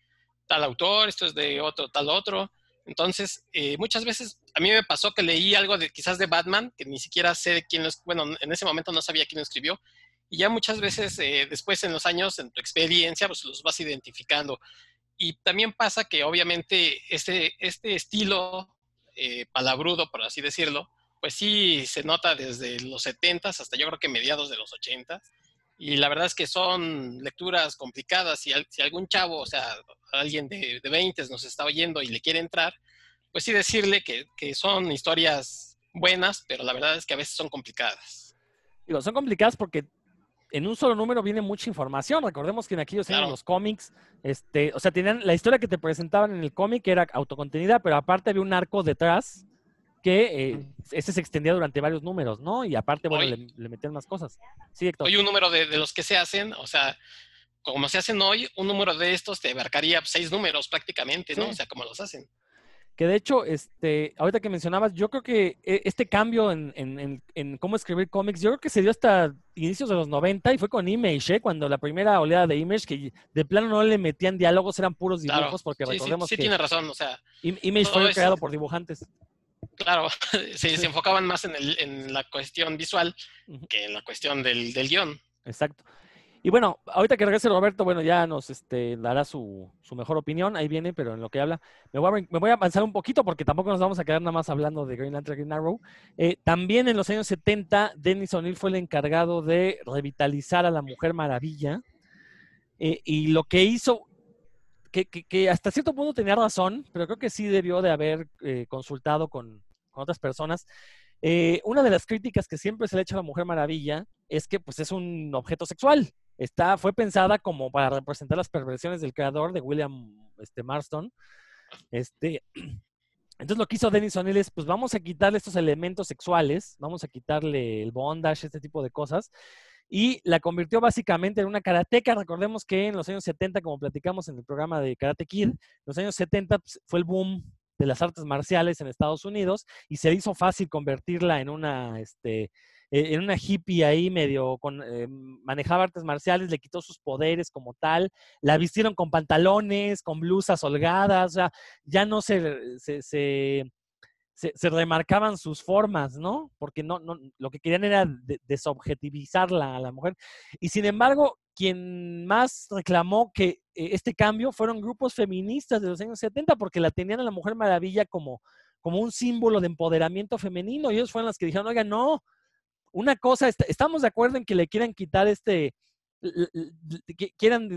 tal autor, esto es de otro tal otro. Entonces, eh, muchas veces a mí me pasó que leí algo de quizás de Batman, que ni siquiera sé quién lo, bueno, en ese momento no sabía quién lo escribió, y ya muchas veces eh, después en los años, en tu experiencia, pues los vas identificando. Y también pasa que obviamente este, este estilo eh, palabrudo, por así decirlo, pues sí se nota desde los 70 hasta yo creo que mediados de los 80 y la verdad es que son lecturas complicadas. Si, al- si algún chavo, o sea, alguien de, de 20 nos está oyendo y le quiere entrar, pues sí decirle que, que son historias buenas, pero la verdad es que a veces son complicadas. Digo, son complicadas porque en un solo número viene mucha información. Recordemos que en aquellos años Claro. los cómics, este, o sea, tenían la historia que te presentaban en el cómic era autocontenida, pero aparte había un arco detrás que eh, ese se extendía durante varios números, ¿no? Y aparte, bueno, Hoy- le, le metían más cosas. Sí, Héctor. Hoy un número de, de los que se hacen, o sea, como se hacen hoy, un número de estos te abarcaría seis números prácticamente, ¿no? Sí. O sea, como los hacen. Que de hecho, este, ahorita que mencionabas, yo creo que eh, este cambio en, en- en- en cómo escribir cómics, yo creo que se dio hasta inicios de los 90 y fue con Image, ¿eh? cuando la primera oleada de Image, que de plano no le metían diálogos, eran puros dibujos, Claro. porque Sí, sí, recordemos sí que tiene razón, o sea, Im- Image fue eso. creado por dibujantes. Claro, se, se enfocaban más en, el- en la cuestión visual que en la cuestión del, del guion. Exacto. Y bueno, ahorita que regrese Roberto, bueno, ya nos este, dará su, su mejor opinión, ahí viene, pero en lo que habla, me voy, a, brin- me voy a avanzar un poquito porque tampoco nos vamos a quedar nada más hablando de Green Lantern Green Arrow. Eh, también en los años 70, Dennis O'Neill fue el encargado de revitalizar a la Mujer Maravilla. eh, y lo que hizo, que, que- que hasta cierto punto tenía razón, pero creo que sí debió de haber eh, consultado con, con otras personas. Eh, una de las críticas que siempre se le echa a la Mujer Maravilla es que pues es un objeto sexual. Está, fue pensada como para representar las perversiones del creador de William este, Marston. Este, entonces lo que hizo Dennis O'Neill es, pues vamos a quitarle estos elementos sexuales, vamos a quitarle el bondage, este tipo de cosas, y la convirtió básicamente en una karateca. Recordemos que en los años 70, como platicamos en el programa de Karate Kid, en los años 70 pues, fue el boom de las artes marciales en Estados Unidos y se hizo fácil convertirla en una, este, eh, en una hippie ahí medio con, eh, manejaba artes marciales, le quitó sus poderes como tal, la vistieron con pantalones, con blusas holgadas, o sea, ya no se, se, se, se- remarcaban sus formas, ¿no? Porque no, no, lo que querían era de- desobjetivizarla a la mujer. Y sin embargo, quien más reclamó que eh, este cambio fueron grupos feministas de los años 70 porque la tenían a la Mujer Maravilla como, como un símbolo de empoderamiento femenino. Y ellos fueron las que dijeron, oiga, no, una cosa, est- estamos de acuerdo en que le quieran quitar este, quieran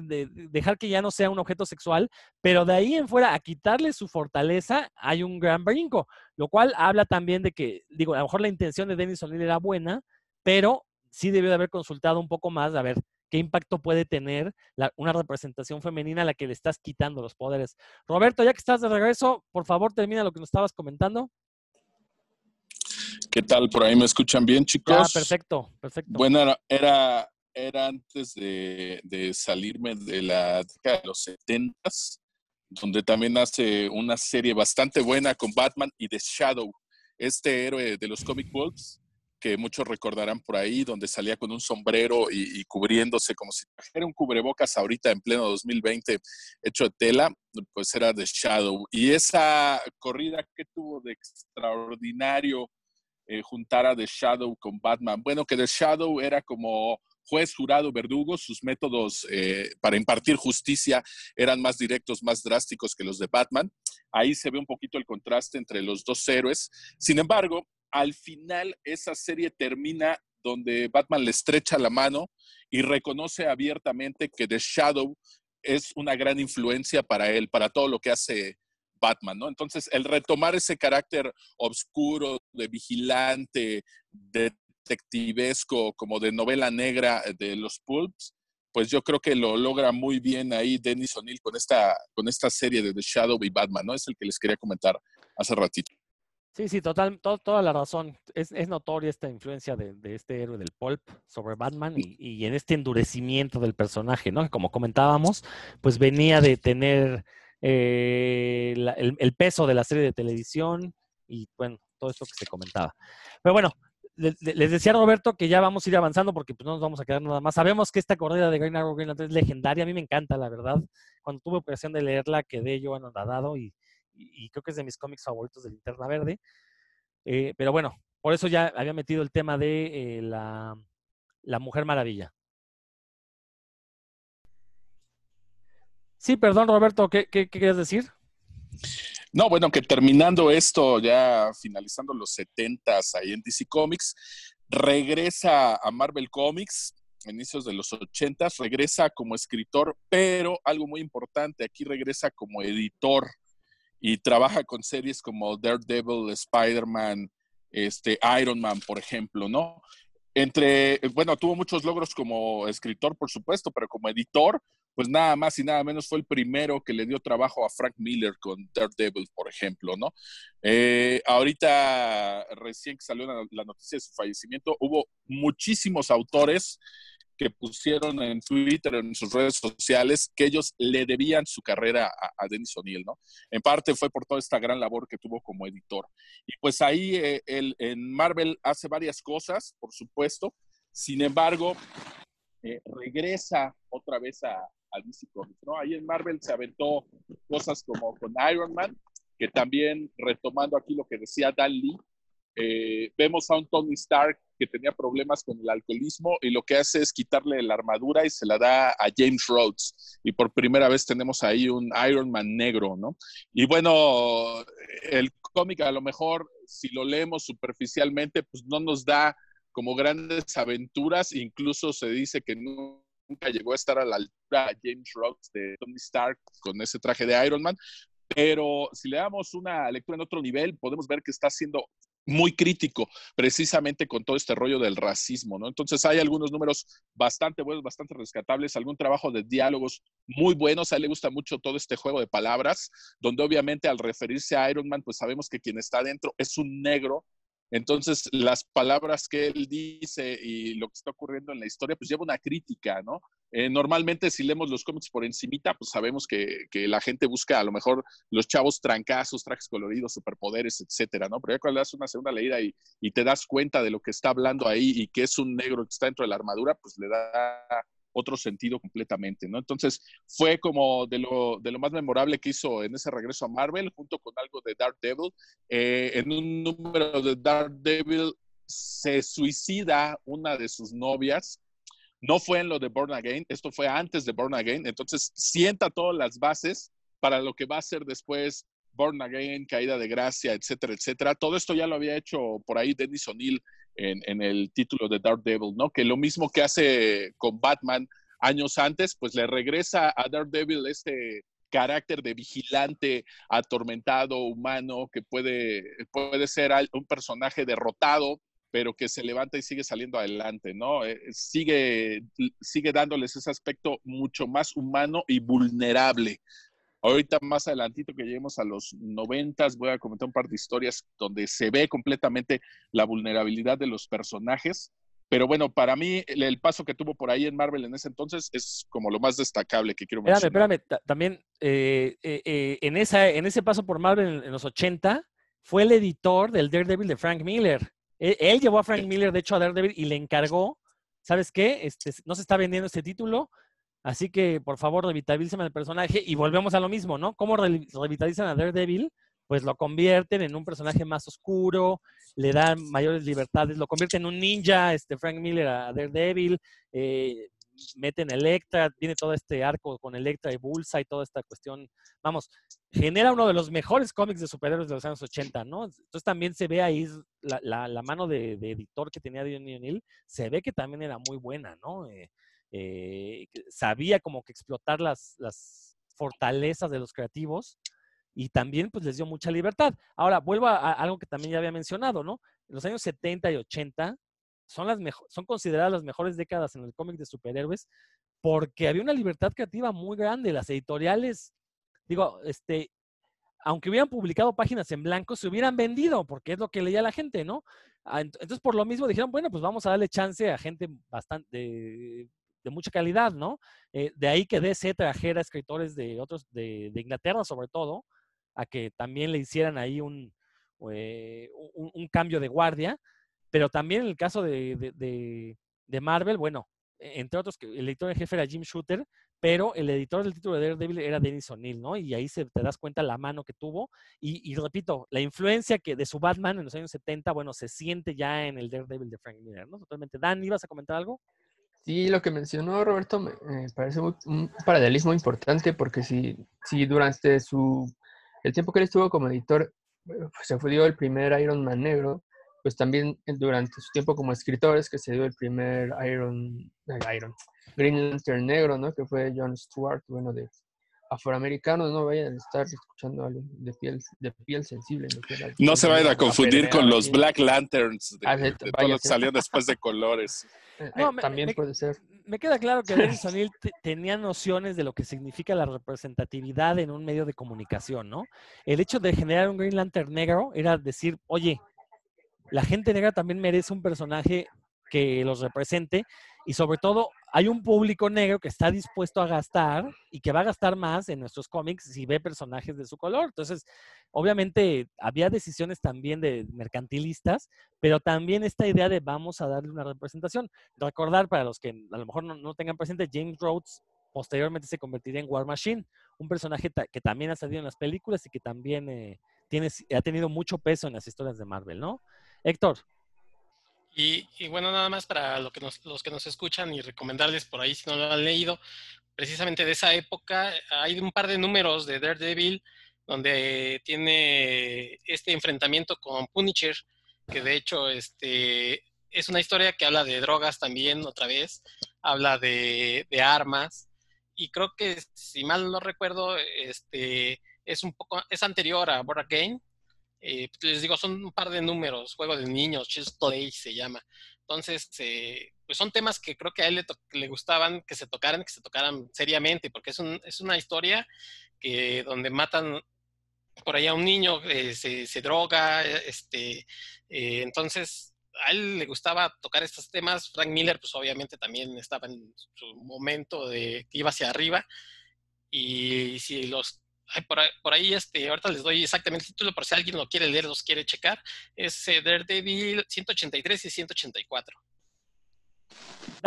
dejar que ya no sea un objeto sexual, pero de ahí en fuera a quitarle su fortaleza hay un gran brinco, lo cual habla también de que, digo, a lo mejor la intención de Dennis O'Neill era buena, pero sí debió de haber consultado un poco más a ver qué impacto puede tener una representación femenina a la que le estás quitando los poderes. Roberto, ya que estás de regreso, por favor termina lo que nos estabas comentando. ¿Qué tal? Por ahí me escuchan bien, chicos. Ah, perfecto, perfecto. Bueno, era, era antes de, salirme de la década de los 70 donde también hace una serie bastante buena con Batman y The Shadow, este héroe de los comic books que muchos recordarán por ahí, donde salía con un sombrero y, cubriéndose como si trajera un cubrebocas ahorita en pleno 2020 hecho de tela, pues era The Shadow. Y esa corrida que tuvo de extraordinario eh, juntar a The Shadow con Batman. Bueno, que The Shadow era como juez, jurado, verdugo, sus métodos eh, para impartir justicia eran más directos, más drásticos que los de Batman. Ahí se ve un poquito el contraste entre los dos héroes. Sin embargo, al final esa serie termina donde Batman le estrecha la mano y reconoce abiertamente que The Shadow es una gran influencia para él, para todo lo que hace Batman. Entonces, el retomar ese carácter oscuro, de vigilante, de detectivesco, como de novela negra de los Pulps, pues yo creo que lo logra muy bien ahí Dennis O'Neill con esta, con esta serie de The Shadow y Batman, ¿no? Es el que les quería comentar hace ratito. Sí, sí, total, toda la razón. Es, notoria esta influencia de, este héroe del pulp sobre Batman y, en este endurecimiento del personaje, ¿no? Como comentábamos, pues venía de tener eh, el, el, peso de la serie de televisión y, bueno, todo esto que se comentaba. Pero bueno, les decía Roberto que ya vamos a ir avanzando porque pues, no nos vamos a quedar nada más. Sabemos que esta corrida de Green Arrow Green es legendaria, a mí me encanta, la verdad. Cuando tuve ocasión de leerla, quedé yo anonadado y, y, creo que es de mis cómics favoritos de Linterna Verde. Eh, pero bueno, por eso ya había metido el tema de eh, la, Mujer Maravilla. Sí, perdón, Roberto, ¿qué, qué, qué quieres decir? No, bueno, que terminando esto, ya finalizando los 70s ahí en DC Comics, regresa a Marvel Comics, inicios de los 80s, regresa como escritor, pero algo muy importante, aquí regresa como editor y trabaja con series como Daredevil, Spider-Man, este, Iron Man, por ejemplo, ¿no? Entre, bueno, tuvo muchos logros como escritor, por supuesto, pero como editor, pues nada más y nada menos fue el primero que le dio trabajo a Frank Miller con Daredevil, por ejemplo, ¿no? Eh, ahorita, recién que salió la, noticia de su fallecimiento, hubo muchísimos autores que pusieron en Twitter, en sus redes sociales, que ellos le debían su carrera a, Dennis O'Neill, ¿no? En parte fue por toda esta gran labor que tuvo como editor. Y pues ahí eh, en Marvel hace varias cosas, por supuesto. Sin embargo, eh, regresa otra vez a, al DC Comics, ¿no? Ahí en Marvel se aventó cosas como con Iron Man, que también, retomando aquí lo que decía Dan Lee, eh, vemos a un Tony Stark que tenía problemas con el alcoholismo y lo que hace es quitarle la armadura y se la da a James Rhodes. Y por primera vez tenemos ahí un Iron Man negro, ¿no? Y bueno, el cómic a lo mejor, si lo leemos superficialmente, pues no nos da como grandes aventuras, incluso se dice que no nunca llegó a estar a la altura James Rhodes de Tony Stark con ese traje de Iron Man, pero si le damos una lectura en otro nivel, podemos ver que está siendo muy crítico precisamente con todo este rollo del racismo, ¿no? Entonces hay algunos números bastante buenos, bastante rescatables, algún trabajo de diálogos muy buenos, a él le gusta mucho todo este juego de palabras, donde obviamente al referirse a Iron Man, pues sabemos que quien está dentro es un negro entonces, las palabras que él dice y lo que está ocurriendo en la historia, pues lleva una crítica, ¿no? Eh, normalmente, si leemos los cómics por encimita, pues sabemos que, la gente busca a lo mejor los chavos trancazos, trajes coloridos, superpoderes, etcétera, ¿no? Pero ya cuando le das una segunda leída y, y te das cuenta de lo que está hablando ahí y que es un negro que está dentro de la armadura, pues le da otro sentido completamente, ¿no? Entonces fue como de lo, de lo más memorable que hizo en ese regreso a Marvel, junto con algo de Dark Devil. Eh, en un número de Dark Devil se suicida una de sus novias. No fue en lo de Born Again, esto fue antes de Born Again, entonces sienta todas las bases para lo que va a ser después Born Again, Caída de Gracia, etcétera, etcétera. Todo esto ya lo había hecho por ahí Dennis O'Neill en, el título de Dark Devil, ¿no? Que lo mismo que hace con Batman, años antes, pues le regresa a Daredevil este carácter de vigilante, atormentado, humano, que puede, puede ser un personaje derrotado, pero que se levanta y sigue saliendo adelante, ¿no? Eh, sigue, sigue dándoles ese aspecto mucho más humano y vulnerable. Ahorita más adelantito que lleguemos a los noventas voy a comentar un par de historias donde se ve completamente la vulnerabilidad de los personajes. Pero bueno, para mí el, paso que tuvo por ahí en Marvel en ese entonces es como lo más destacable que quiero mencionar. Espérame, espérame. También eh, eh, en, esa, en ese paso por Marvel en, los 80 fue el editor del Daredevil de Frank Miller. Él, él, llevó a Frank Miller, de hecho, a Daredevil y le encargó, ¿sabes qué? Este, no se está vendiendo este título, Así que, por favor, revitalicen al personaje y volvemos a lo mismo, ¿no? ¿Cómo revitalizan a Daredevil? Pues lo convierten en un personaje más oscuro, le dan mayores libertades, lo convierten en un ninja, este Frank Miller a Daredevil, eh, meten Electra, tiene todo este arco con Electra y Bulsa y toda esta cuestión. Vamos, genera uno de los mejores cómics de superhéroes de los años 80, ¿no? Entonces también se ve ahí la, mano de, editor que tenía Dion O'Neill, se ve que también era muy buena, ¿no? Eh, eh, sabía como que explotar las, fortalezas de los creativos y también pues les dio mucha libertad. Ahora, vuelvo a, algo que también ya había mencionado, ¿no? En los años 70 y 80 son, las son consideradas las mejores décadas en el cómic de superhéroes porque había una libertad creativa muy grande. Las editoriales, digo, este, aunque hubieran publicado páginas en blanco, se hubieran vendido, porque es lo que leía la gente, ¿no? Ah, entonces, por lo mismo dijeron, bueno, pues vamos a darle chance a gente bastante de mucha calidad, ¿no? Eh, de ahí que DC trajera escritores de otros, de, Inglaterra sobre todo, a que también le hicieran ahí un, eh, un, cambio de guardia, pero también en el caso de, de, Marvel, bueno, e, entre otros, el editor en jefe era Jim Shooter, pero el editor del título de Daredevil era Dennis O'Neill, ¿no? Y ahí se, te das cuenta la mano que tuvo. Y, y, repito, la influencia que de su Batman en los años 70, bueno, se siente ya en el Daredevil de Frank Miller, ¿no? Totalmente. Dan, ¿ibas a comentar algo? Sí, lo que mencionó Roberto me, parece un paralelismo importante porque si, durante su, el tiempo que él estuvo como editor eh, pues, se fue dio el primer Iron Man negro, pues también durante su tiempo como escritor es que se dio el primer Iron, eh, Iron Green Lantern negro, ¿no? Que fue John Stewart, bueno, de afroamericanos no vayan a estar escuchando algo de piel, de piel sensible. No, se vayan a confundir con los Black Lanterns de, ah, todos los que salieron después de colores. Eh, también puede ser. Me queda claro que O'Neill tenía nociones de lo que significa la representatividad en un medio de comunicación, ¿no? El hecho de generar un Green Lantern negro era decir, oye, la gente negra también merece un personaje que los represente y sobre todo hay un público negro que está dispuesto a gastar y que va a gastar más en nuestros cómics si ve personajes de su color. Entonces, obviamente había decisiones también de mercantilistas, pero también esta idea de vamos a darle una representación. Recordar para los que a lo mejor no, tengan presente, James Rhodes posteriormente se convertiría en War Machine, un personaje que también ha salido en las películas y que también eh, tiene, ha tenido mucho peso en las historias de Marvel, ¿no? Héctor. Y, bueno, nada más para lo que los que nos escuchan y recomendarles por ahí si no lo han leído, precisamente de esa época hay un par de números de Daredevil donde tiene este enfrentamiento con Punisher, que de hecho este, es una historia que habla de drogas también otra vez, habla de, armas y creo que si mal no recuerdo este, es un poco es anterior a Born Again eh, pues, les digo, son un par de números, juego de niños, Chess Play se llama. Entonces, eh, pues son temas que creo que a él le, gustaban que se tocaran, que se tocaran seriamente, porque es, un, es una historia que donde matan por ahí a un niño, eh, se, se, droga, este, entonces a él le gustaba tocar estos temas. Frank Miller, pues obviamente también estaba en su momento de que iba hacia arriba. Y si los por, ahí, este, ahorita les doy exactamente el título, por si alguien lo quiere leer, los quiere checar. Es eh, Daredevil 183 y 184.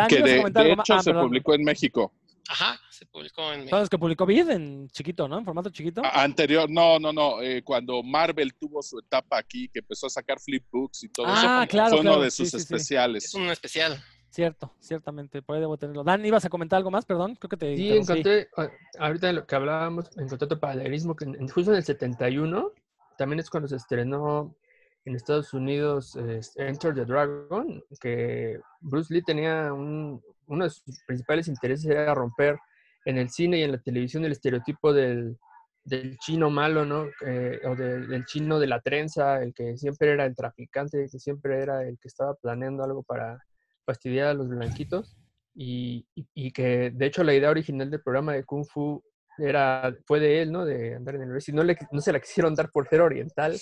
que de, hecho ah, se publicó en México. Ajá, se publicó en México. ¿Sabes que publicó bien en chiquito, no? En formato chiquito. Anterior, no, no, no. Eh, cuando Marvel tuvo su etapa aquí, que empezó a sacar flipbooks y todo ah, eso, claro, fue uno de sus especiales. Es un especial. Cierto, ciertamente, por ahí debo tenerlo. Dan, ¿ibas a comentar algo más? Perdón, creo que te Sí, encontré, ah, ahorita de lo que hablábamos, encontré otro paralelismo que en, justo en el 71, también es cuando se estrenó en Estados Unidos Enter the Dragon, que Bruce Lee tenía un, uno de sus principales intereses era romper en el cine y en la televisión el estereotipo del, del chino malo, ¿no? Eh, o del chino de la trenza, el que siempre era el traficante, que siempre era el que estaba planeando algo para fastidiar a los blanquitos. Y, que de hecho la idea original del programa de Kung Fu era, fue de él, ¿no? De andar en el y no, le, no se la quisieron dar por ser oriental.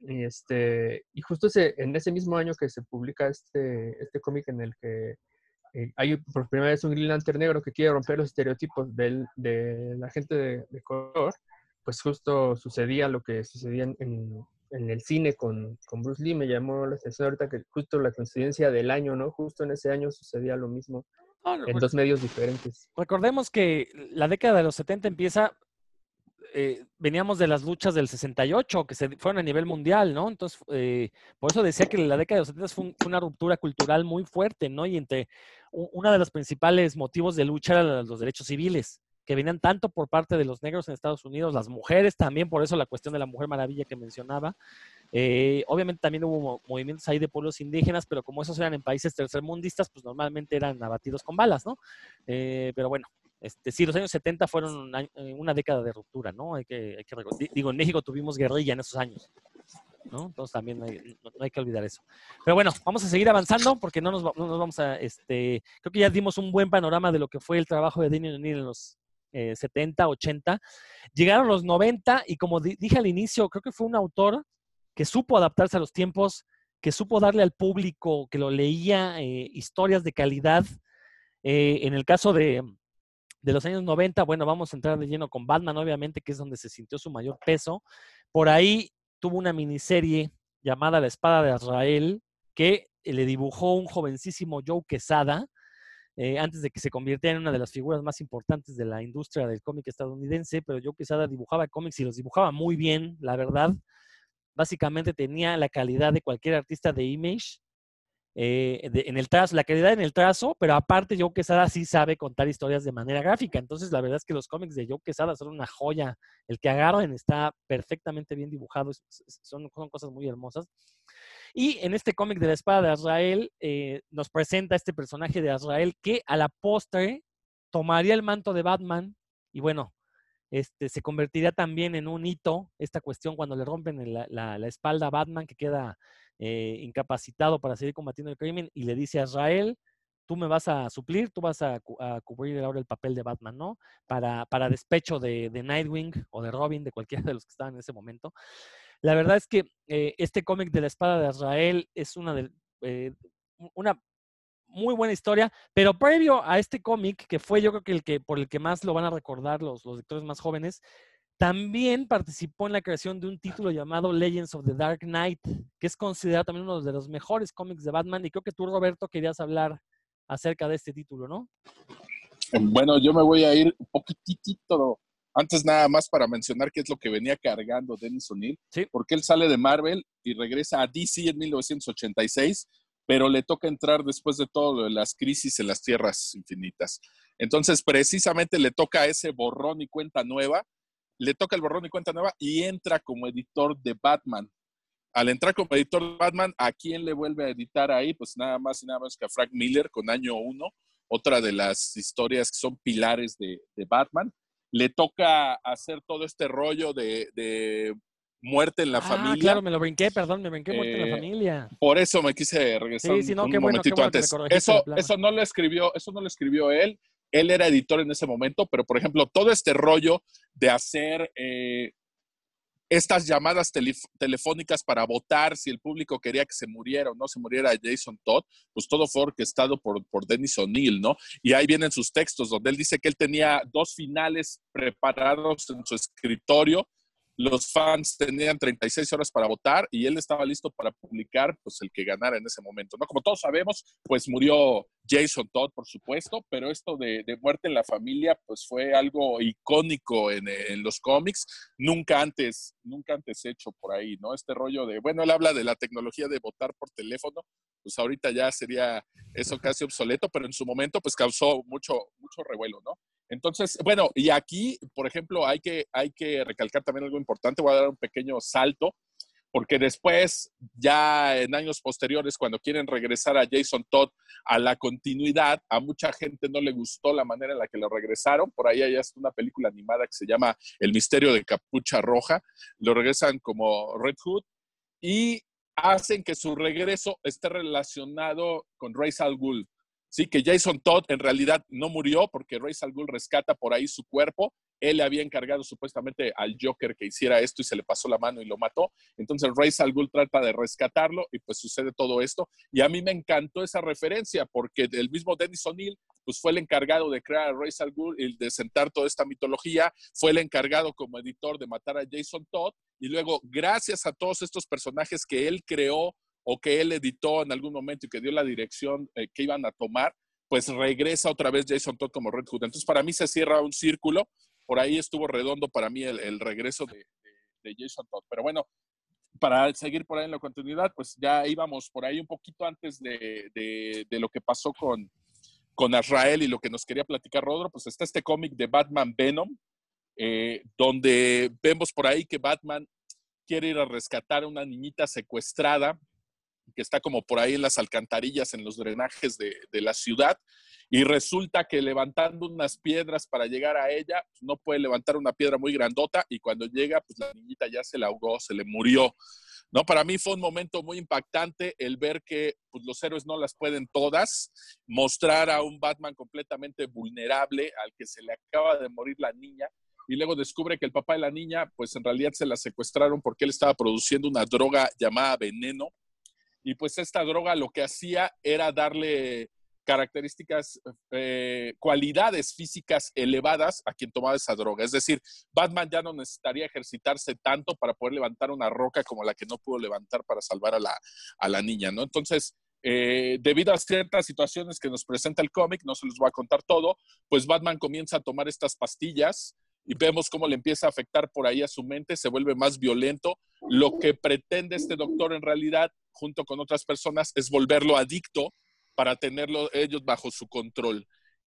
Y, este, y justo ese, en ese mismo año que se publica este, este cómic en el que eh, hay por primera vez un Green Lantern negro que quiere romper los estereotipos del, de la gente de, color, pues justo sucedía lo que sucedía en, el cine con, con, Bruce Lee. Me llamó la atención ahorita que justo la coincidencia del año, ¿no? Justo en ese año sucedía lo mismo en dos medios diferentes. Recordemos que la década de los 70 empieza eh, veníamos de las luchas del 68, que se fueron a nivel mundial, ¿no? Entonces, eh, por eso decía que la década de los 70 fue, una ruptura cultural muy fuerte, ¿no? Y entre uno de los principales motivos de lucha eran los derechos civiles, que venían tanto por parte de los negros en Estados Unidos, las mujeres también, por eso la cuestión de la Mujer Maravilla que mencionaba. Eh, obviamente también hubo movimientos ahí de pueblos indígenas, pero como esos eran en países tercermundistas, pues normalmente eran abatidos con balas, ¿no? pero bueno, este, sí, los años 70 fueron eh, una, década de ruptura, ¿no? Hay que, hay que, digo, en México tuvimos guerrilla en esos años, ¿no? Entonces también no, hay que olvidar eso. Pero bueno, vamos a seguir avanzando porque no nos, no nos, vamos a, este, creo que ya dimos un buen panorama de lo que fue el trabajo de Daniel O'Neill en los 70, eh, 80. Llegaron los 90 y como dije al inicio, creo que fue un autor que supo adaptarse a los tiempos, que supo darle al público que lo leía eh, historias de calidad. en el caso de, de los años 90, bueno, vamos a entrar de lleno con Batman, obviamente, que es donde se sintió su mayor peso. Por ahí tuvo una miniserie llamada La Espada de Azrael, que le dibujó un jovencísimo Joe Quesada, eh, antes de que se convirtiera en una de las figuras más importantes de la industria del cómic estadounidense, pero Joe Quesada dibujaba cómics y los dibujaba muy bien, la verdad. Básicamente tenía la calidad de cualquier artista de Image, eh, en el trazo, la calidad en el trazo, pero aparte Joe Quesada sí sabe contar historias de manera gráfica. Entonces, la verdad es que los cómics de Joe Quesada son una joya. El que agarren está perfectamente bien dibujado, son cosas muy hermosas. Y en este cómic de la espada de Azrael eh, nos presenta este personaje de Azrael que a la postre tomaría el manto de Batman y bueno, este, se convertiría también en un hito esta cuestión cuando le rompen la, la espalda a Batman que queda eh, incapacitado para seguir combatiendo el crimen y le dice a Israel, tú me vas a suplir, tú vas a, cubrir ahora el papel de Batman, ¿no? Para, para despecho de, Nightwing o de Robin, de cualquiera de los que estaban en ese momento. La verdad es que eh, este cómic de la espada de Israel es una, de, eh, una muy buena historia, pero previo a este cómic, que fue yo creo que el que por el que más lo van a recordar los, los lectores más jóvenes, también participó en la creación de un título llamado Legends of the Dark Knight, que es considerado también uno de los mejores cómics de Batman. Y creo que tú, Roberto, querías hablar acerca de este título, ¿no? Bueno, yo me voy a ir un poquitito antes nada más para mencionar qué es lo que venía cargando Dennis O'Neill, sí. porque él sale de Marvel y regresa a DC en 1986, pero le toca entrar después de todo las crisis en las tierras infinitas. Entonces, precisamente le toca ese borrón y cuenta nueva le toca el borrón y cuenta nueva y entra como editor de Batman. Al entrar como editor de Batman, ¿a quién le vuelve a editar ahí? Pues nada más y nada más que a Frank Miller con Año 1, otra de las historias que son pilares de, Batman. Le toca hacer todo este rollo de, muerte en la ah, familia. Claro, me lo brinqué, perdón, me brinqué muerte en la eh, familia. Por eso me quise regresar sí, sí, no, un, momentito antes. Eso, eso no lo escribió, eso no lo escribió él él era editor en ese momento, pero por ejemplo, todo este rollo de hacer eh, estas llamadas telefónicas para votar si el público quería que se muriera o no se muriera Jason Todd, pues todo fue orquestado por, por Dennis O'Neill, ¿no? Y ahí vienen sus textos donde él dice que él tenía dos finales preparados en su escritorio los fans tenían 36 horas para votar y él estaba listo para publicar pues el que ganara en ese momento, ¿no? Como todos sabemos, pues murió Jason Todd, por supuesto, pero esto de, muerte en la familia pues fue algo icónico en, los cómics, nunca antes, nunca antes hecho por ahí, ¿no? Este rollo de, bueno, él habla de la tecnología de votar por teléfono, pues ahorita ya sería eso casi obsoleto, pero en su momento pues causó mucho, mucho revuelo, ¿no? Entonces, bueno, y aquí, por ejemplo, hay que, hay que recalcar también algo importante, voy a dar un pequeño salto, porque después, ya en años posteriores, cuando quieren regresar a Jason Todd a la continuidad, a mucha gente no le gustó la manera en la que lo regresaron. Por ahí hay una película animada que se llama El misterio de Capucha Roja. Lo regresan como Red Hood y hacen que su regreso esté relacionado con Ra's al. Sí, que Jason Todd en realidad no murió porque Ra's al rescata por ahí su cuerpo él le había encargado supuestamente al Joker que hiciera esto y se le pasó la mano y lo mató. Entonces Ra's al trata de rescatarlo y pues sucede todo esto. Y a mí me encantó esa referencia porque el mismo Dennis O'Neill pues fue el encargado de crear a Ra's al y de sentar toda esta mitología, fue el encargado como editor de matar a Jason Todd y luego gracias a todos estos personajes que él creó o que él editó en algún momento y que dio la dirección eh, que iban a tomar, pues regresa otra vez Jason Todd como Red Hood. Entonces, para mí se cierra un círculo por ahí estuvo redondo para mí el, regreso de, Jason Todd. Pero bueno, para seguir por ahí en la continuidad, pues ya íbamos por ahí un poquito antes de, lo que pasó con, con Azrael y lo que nos quería platicar Rodro, pues está este cómic de Batman Venom, eh, donde vemos por ahí que Batman quiere ir a rescatar a una niñita secuestrada que está como por ahí en las alcantarillas, en los drenajes de, la ciudad, y resulta que levantando unas piedras para llegar a ella, pues, no puede levantar una piedra muy grandota y cuando llega, pues la niñita ya se la ahogó, se le murió. ¿No? Para mí fue un momento muy impactante el ver que pues, los héroes no las pueden todas, mostrar a un Batman completamente vulnerable al que se le acaba de morir la niña y luego descubre que el papá de la niña, pues en realidad se la secuestraron porque él estaba produciendo una droga llamada veneno. Y pues esta droga lo que hacía era darle características, eh, cualidades físicas elevadas a quien tomaba esa droga. Es decir, Batman ya no necesitaría ejercitarse tanto para poder levantar una roca como la que no pudo levantar para salvar a la, a la niña, ¿no? Entonces, eh, debido a ciertas situaciones que nos presenta el cómic, no se los voy a contar todo, pues Batman comienza a tomar estas pastillas y vemos cómo le empieza a afectar por ahí a su mente, se vuelve más violento. Lo que pretende este doctor en realidad, junto con otras personas, es volverlo adicto para tenerlo ellos bajo su control.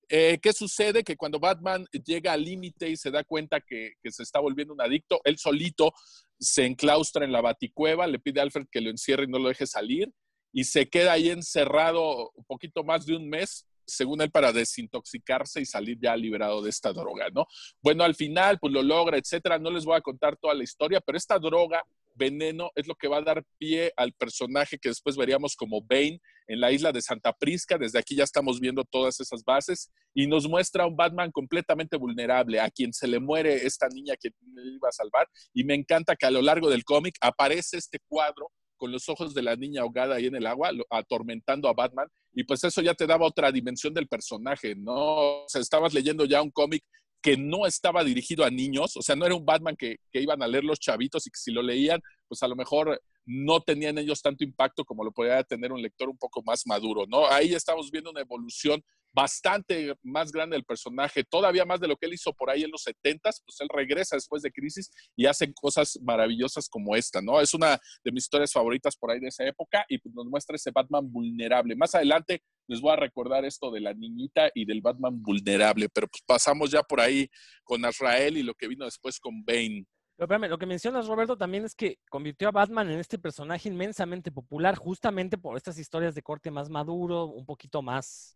Eh, ¿Qué sucede? Que cuando Batman llega al límite y se da cuenta que, se está volviendo un adicto, él solito se enclaustra en la baticueva, le pide a Alfred que lo encierre y no lo deje salir, y se queda ahí encerrado un poquito más de un mes, según él, para desintoxicarse y salir ya liberado de esta droga, ¿no? Bueno, al final, pues lo logra, etcétera. No les voy a contar toda la historia, pero esta droga veneno es lo que va a dar pie al personaje que después veríamos como Bane en la isla de Santa Prisca. Desde aquí ya estamos viendo todas esas bases y nos muestra a un Batman completamente vulnerable, a quien se le muere esta niña que iba a salvar. Y me encanta que a lo largo del cómic aparece este cuadro con los ojos de la niña ahogada ahí en el agua, atormentando a Batman. Y pues eso ya te daba otra dimensión del personaje, ¿no? O sea, estabas leyendo ya un cómic que no estaba dirigido a niños, o sea, no era un Batman que, iban a leer los chavitos y que si lo leían, pues a lo mejor no tenían ellos tanto impacto como lo podría tener un lector un poco más maduro, ¿no? Ahí estamos viendo una evolución bastante más grande del personaje, todavía más de lo que él hizo por ahí en los 70 pues él regresa después de Crisis y hace cosas maravillosas como esta, ¿no? Es una de mis historias favoritas por ahí de esa época y pues, nos muestra ese Batman vulnerable. Más adelante les voy a recordar esto de la niñita y del Batman vulnerable, pero pues pasamos ya por ahí con Azrael y lo que vino después con Bane. Pero lo que mencionas, Roberto, también es que convirtió a Batman en este personaje inmensamente popular, justamente por estas historias de corte más maduro, un poquito más,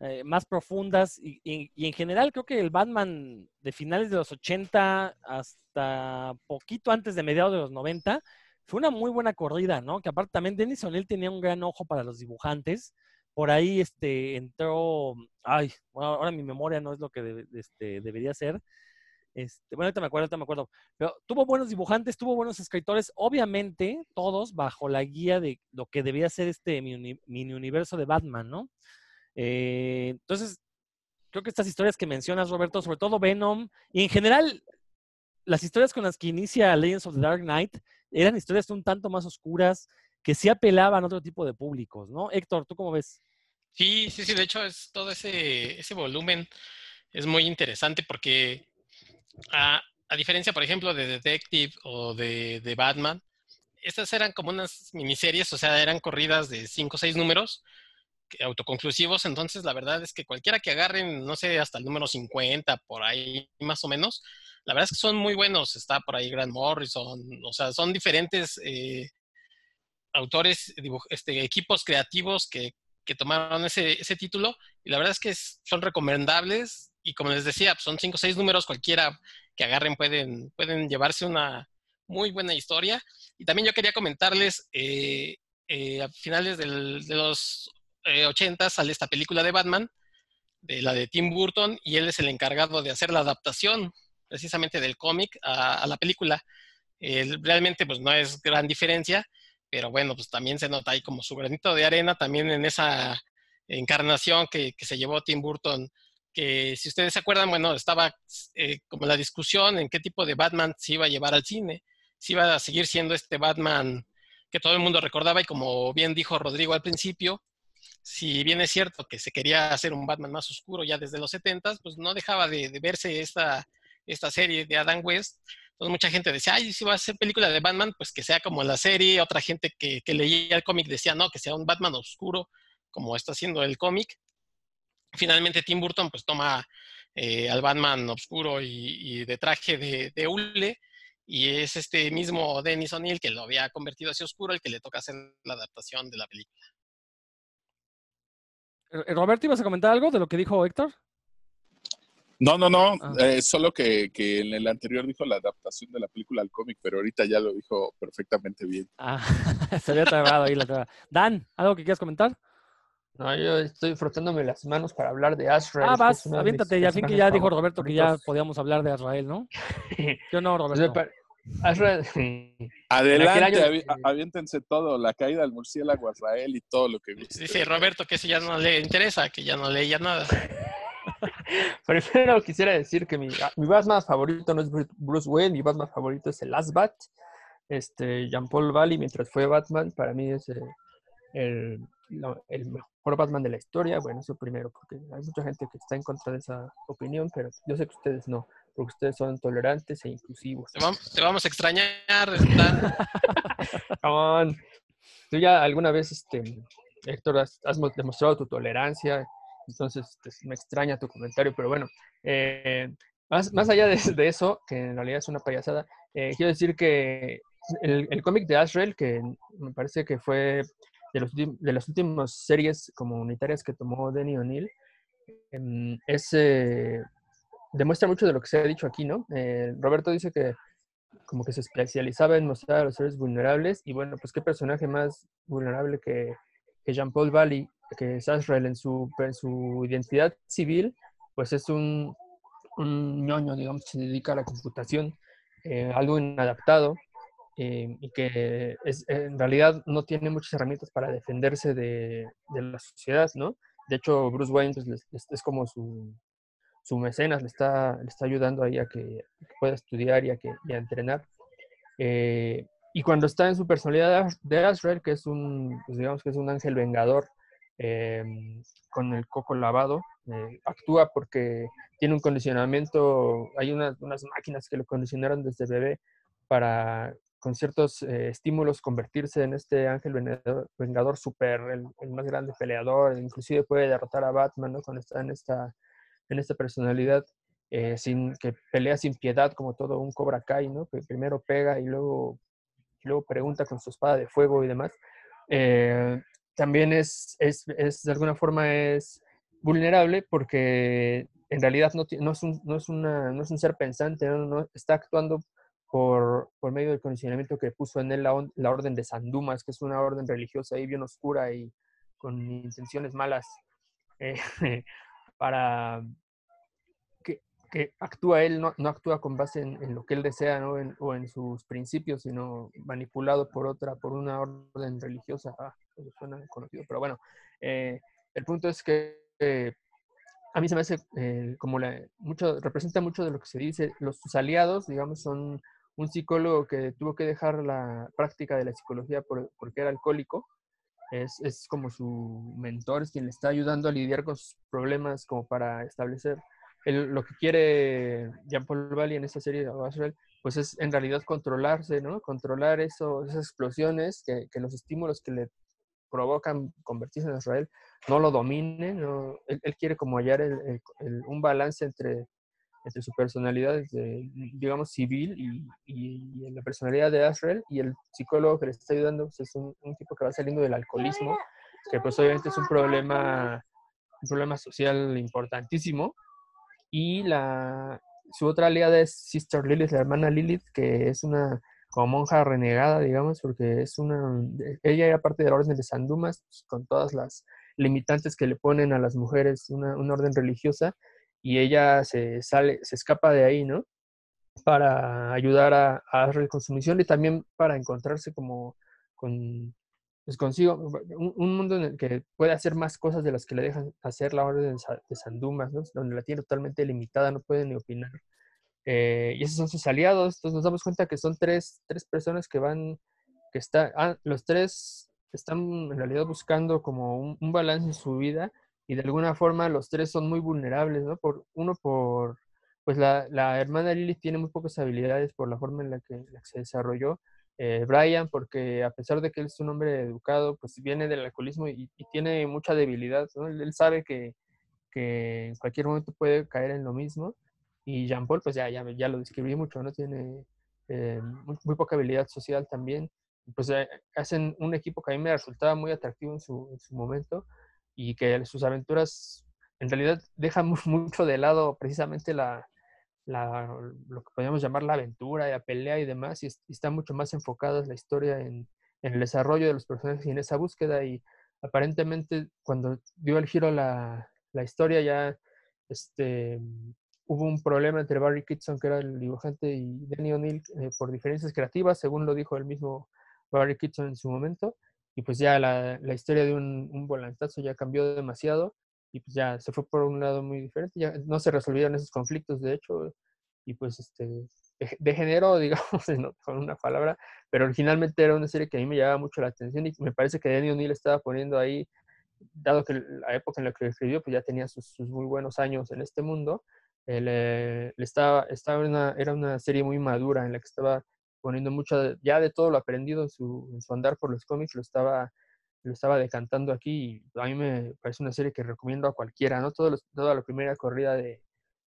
eh, más profundas. Y, y, en general, creo que el Batman de finales de los 80 hasta poquito antes de mediados de los 90 fue una muy buena corrida, ¿no? Que aparte también Dennis O'Neill tenía un gran ojo para los dibujantes por ahí este, entró, ay, bueno, ahora mi memoria no es lo que este, debería ser. Este, bueno, ahorita me acuerdo, ahorita me acuerdo. Pero tuvo buenos dibujantes, tuvo buenos escritores, obviamente todos bajo la guía de lo que debía ser este mini, universo de Batman, ¿no? Eh, entonces, creo que estas historias que mencionas, Roberto, sobre todo Venom, y en general las historias con las que inicia Legends of the Dark Knight eran historias un tanto más oscuras, que sí apelaban a otro tipo de públicos, ¿no? Héctor, ¿tú cómo ves? Sí, sí, sí, de hecho es todo ese, ese volumen es muy interesante porque a, diferencia, por ejemplo, de Detective o de, Batman, estas eran como unas miniseries, o sea, eran corridas de cinco o seis números autoconclusivos, entonces la verdad es que cualquiera que agarren, no sé, hasta el número 50, por ahí más o menos, la verdad es que son muy buenos. Está por ahí Grant Morrison, o sea, son diferentes eh, autores, este, equipos creativos que, que tomaron ese, ese, título y la verdad es que son recomendables y como les decía, pues, son cinco o seis números, cualquiera que agarren pueden, pueden llevarse una muy buena historia. Y también yo quería comentarles, eh, eh, a finales de los eh, 80 sale esta película de Batman, de la de Tim Burton, y él es el encargado de hacer la adaptación precisamente del cómic a, la película. realmente pues no es gran diferencia, pero bueno, pues también se nota ahí como su granito de arena también en esa encarnación que, se llevó Tim Burton, que si ustedes se acuerdan, bueno, estaba eh, como la discusión en qué tipo de Batman se iba a llevar al cine, si iba a seguir siendo este Batman que todo el mundo recordaba y como bien dijo Rodrigo al principio, si bien es cierto que se quería hacer un Batman más oscuro ya desde los 70, pues no dejaba de, verse esta, esta serie de Adam West entonces mucha gente decía, ay, si va a ser película de Batman, pues que sea como la serie. Otra gente que, leía el cómic decía, no, que sea un Batman oscuro, como está haciendo el cómic. Finalmente Tim Burton pues toma eh, al Batman oscuro y, de traje de, de hule y es este mismo Dennis O'Neill que lo había convertido así oscuro el que le toca hacer la adaptación de la película. Eh, Roberto, ¿ibas a comentar algo de lo que dijo Héctor? No, no, no, ah. eh, solo que, en el anterior dijo la adaptación de la película al cómic, pero ahorita ya lo dijo perfectamente bien. Ah, se había trabado ahí la traba. Dan, ¿algo que quieras comentar? No, yo estoy frotándome las manos para hablar de Azrael. Ah, vas, aviéntate, ya fin que ya dijo Roberto que ya podíamos hablar de Azrael, ¿no? Yo no, Roberto. Azrael. Adelante, aviéntense todo, la caída del murciélago Azrael y todo lo que Dice Roberto que si ya no le interesa, que ya no leía nada. Primero quisiera decir que mi, mi Batman favorito no es Bruce Wayne, mi Batman favorito es el Last Bat. Este, Jean-Paul Valley, mientras fue Batman, para mí es el, el, mejor Batman de la historia. Bueno, eso primero, porque hay mucha gente que está en contra de esa opinión, pero yo sé que ustedes no, porque ustedes son tolerantes e inclusivos. Te vamos, a extrañar, Tú ya alguna vez, este, Héctor, has demostrado tu tolerancia entonces este, me extraña tu comentario, pero bueno, eh, más, más, allá de, eso, que en realidad es una payasada, eh, quiero decir que el, cómic de Azrael, que me parece que fue de, los, de las últimas series comunitarias que tomó Denny O'Neill, em, es, eh, demuestra mucho de lo que se ha dicho aquí, ¿no? Roberto dice que como que se especializaba en mostrar a los seres vulnerables y bueno, pues qué personaje más vulnerable que, que Jean-Paul Valley que es Azrael en su, su identidad civil, pues es un, un ñoño, digamos, se dedica a la computación, eh, algo inadaptado eh, y que es, en realidad no tiene muchas herramientas para defenderse de, de la sociedad, ¿no? De hecho, Bruce Wayne pues, es, como su, su, mecenas, le está, le está ayudando ahí a que, pueda estudiar y a, que, y a entrenar. Eh, y cuando está en su personalidad de Azrael, que es un, pues, digamos que es un ángel vengador, Em, con el coco lavado. Eh, actúa porque tiene un condicionamiento, hay unas, unas, máquinas que lo condicionaron desde bebé para con ciertos eh, estímulos convertirse en este ángel vengador, vengador super, el, más grande peleador, inclusive puede derrotar a Batman ¿no? cuando está en esta, en esta personalidad. Eh, sin que pelea sin piedad como todo un Cobra Kai, ¿no? Que primero pega y luego, luego pregunta con su espada de fuego y demás también es, es, es, de alguna forma es vulnerable porque en realidad no, no, es, un, no, es, una, no es un ser pensante, no, está actuando por, por, medio del condicionamiento que puso en él la, la, orden de Sandumas, que es una orden religiosa ahí bien oscura y con intenciones malas eh, para, que actúa él, no, no actúa con base en, lo que él desea o en sus principios, sino manipulado por otra, por una orden religiosa. Ah, eso suena conocido, pero bueno, eh, el punto es que eh, a mí se me hace como la, mucho, representa mucho de lo que se dice, los sus aliados, digamos, son un psicólogo que tuvo que dejar la práctica de la psicología por, porque era alcohólico, es, es como su mentor, es quien le está ayudando a lidiar con sus problemas como para establecer lo que quiere Jean-Paul Valley en esta serie de pues es en realidad controlarse, ¿no? Controlar eso, esas explosiones, que, los estímulos que le provocan convertirse en Israel no lo dominen, Él, quiere como hallar un balance entre entre su personalidad, digamos, civil y, la personalidad de Asriel y el psicólogo que le está ayudando pues, es un, tipo que va saliendo del alcoholismo, que pues obviamente es un problema, un problema social importantísimo. Y su otra aliada es Sister Lilith, la hermana Lilith, que es una como monja renegada, digamos, porque es una, ella era parte de la orden de San Dumas, pues, con todas las limitantes que le ponen a las mujeres, una orden religiosa, y ella se sale, se escapa de ahí, ¿no? Para ayudar a, a con su misión y también para encontrarse como con, pues consigo, un, mundo en el que puede hacer más cosas de las que le dejan hacer la orden de San Dumas, ¿no? Donde la tiene totalmente limitada, no puede ni opinar. Eh, y esos son sus aliados, entonces nos damos cuenta que son tres, tres personas que van, que están, ah, los tres están en realidad buscando como un, un balance en su vida y de alguna forma los tres son muy vulnerables, ¿no? Por, uno por, pues la, la hermana Lilith tiene muy pocas habilidades por la forma en la que, se desarrolló. Eh, Brian, porque a pesar de que él es un hombre educado, pues viene del alcoholismo y, tiene mucha debilidad, ¿no? Él, sabe que, que, en cualquier momento puede caer en lo mismo. Y Jean Paul, pues ya, ya, ya lo describí mucho, ¿no? Tiene eh, muy, poca habilidad social también. Pues eh, hacen un equipo que a mí me resultaba muy atractivo en su, en su momento y que sus aventuras en realidad dejan mucho de lado precisamente la, lo que podríamos llamar la aventura, la pelea y demás, y, está mucho más enfocada la historia en, en, el desarrollo de los personajes y en esa búsqueda, y aparentemente cuando dio el giro la, la historia ya este, hubo un problema entre Barry Kitson, que era el dibujante, y Danny O'Neill eh, por diferencias creativas, según lo dijo el mismo Barry Kitson en su momento, y pues ya la, historia de un, un, volantazo ya cambió demasiado y pues ya se fue por un lado muy diferente, ya no se resolvieron esos conflictos de hecho y pues este degeneró, digamos, con una palabra, pero originalmente era una serie que a mí me llamaba mucho la atención y me parece que Danny O'Neill estaba poniendo ahí, dado que la época en la que lo escribió, pues ya tenía sus, sus muy buenos años en este mundo, él, eh, estaba, estaba una, era una serie muy madura en la que estaba poniendo mucho, ya de todo lo aprendido en su, andar por los cómics, lo estaba, lo estaba decantando aquí y a mí me parece una serie que recomiendo a cualquiera, ¿no? Todo toda la primera corrida de,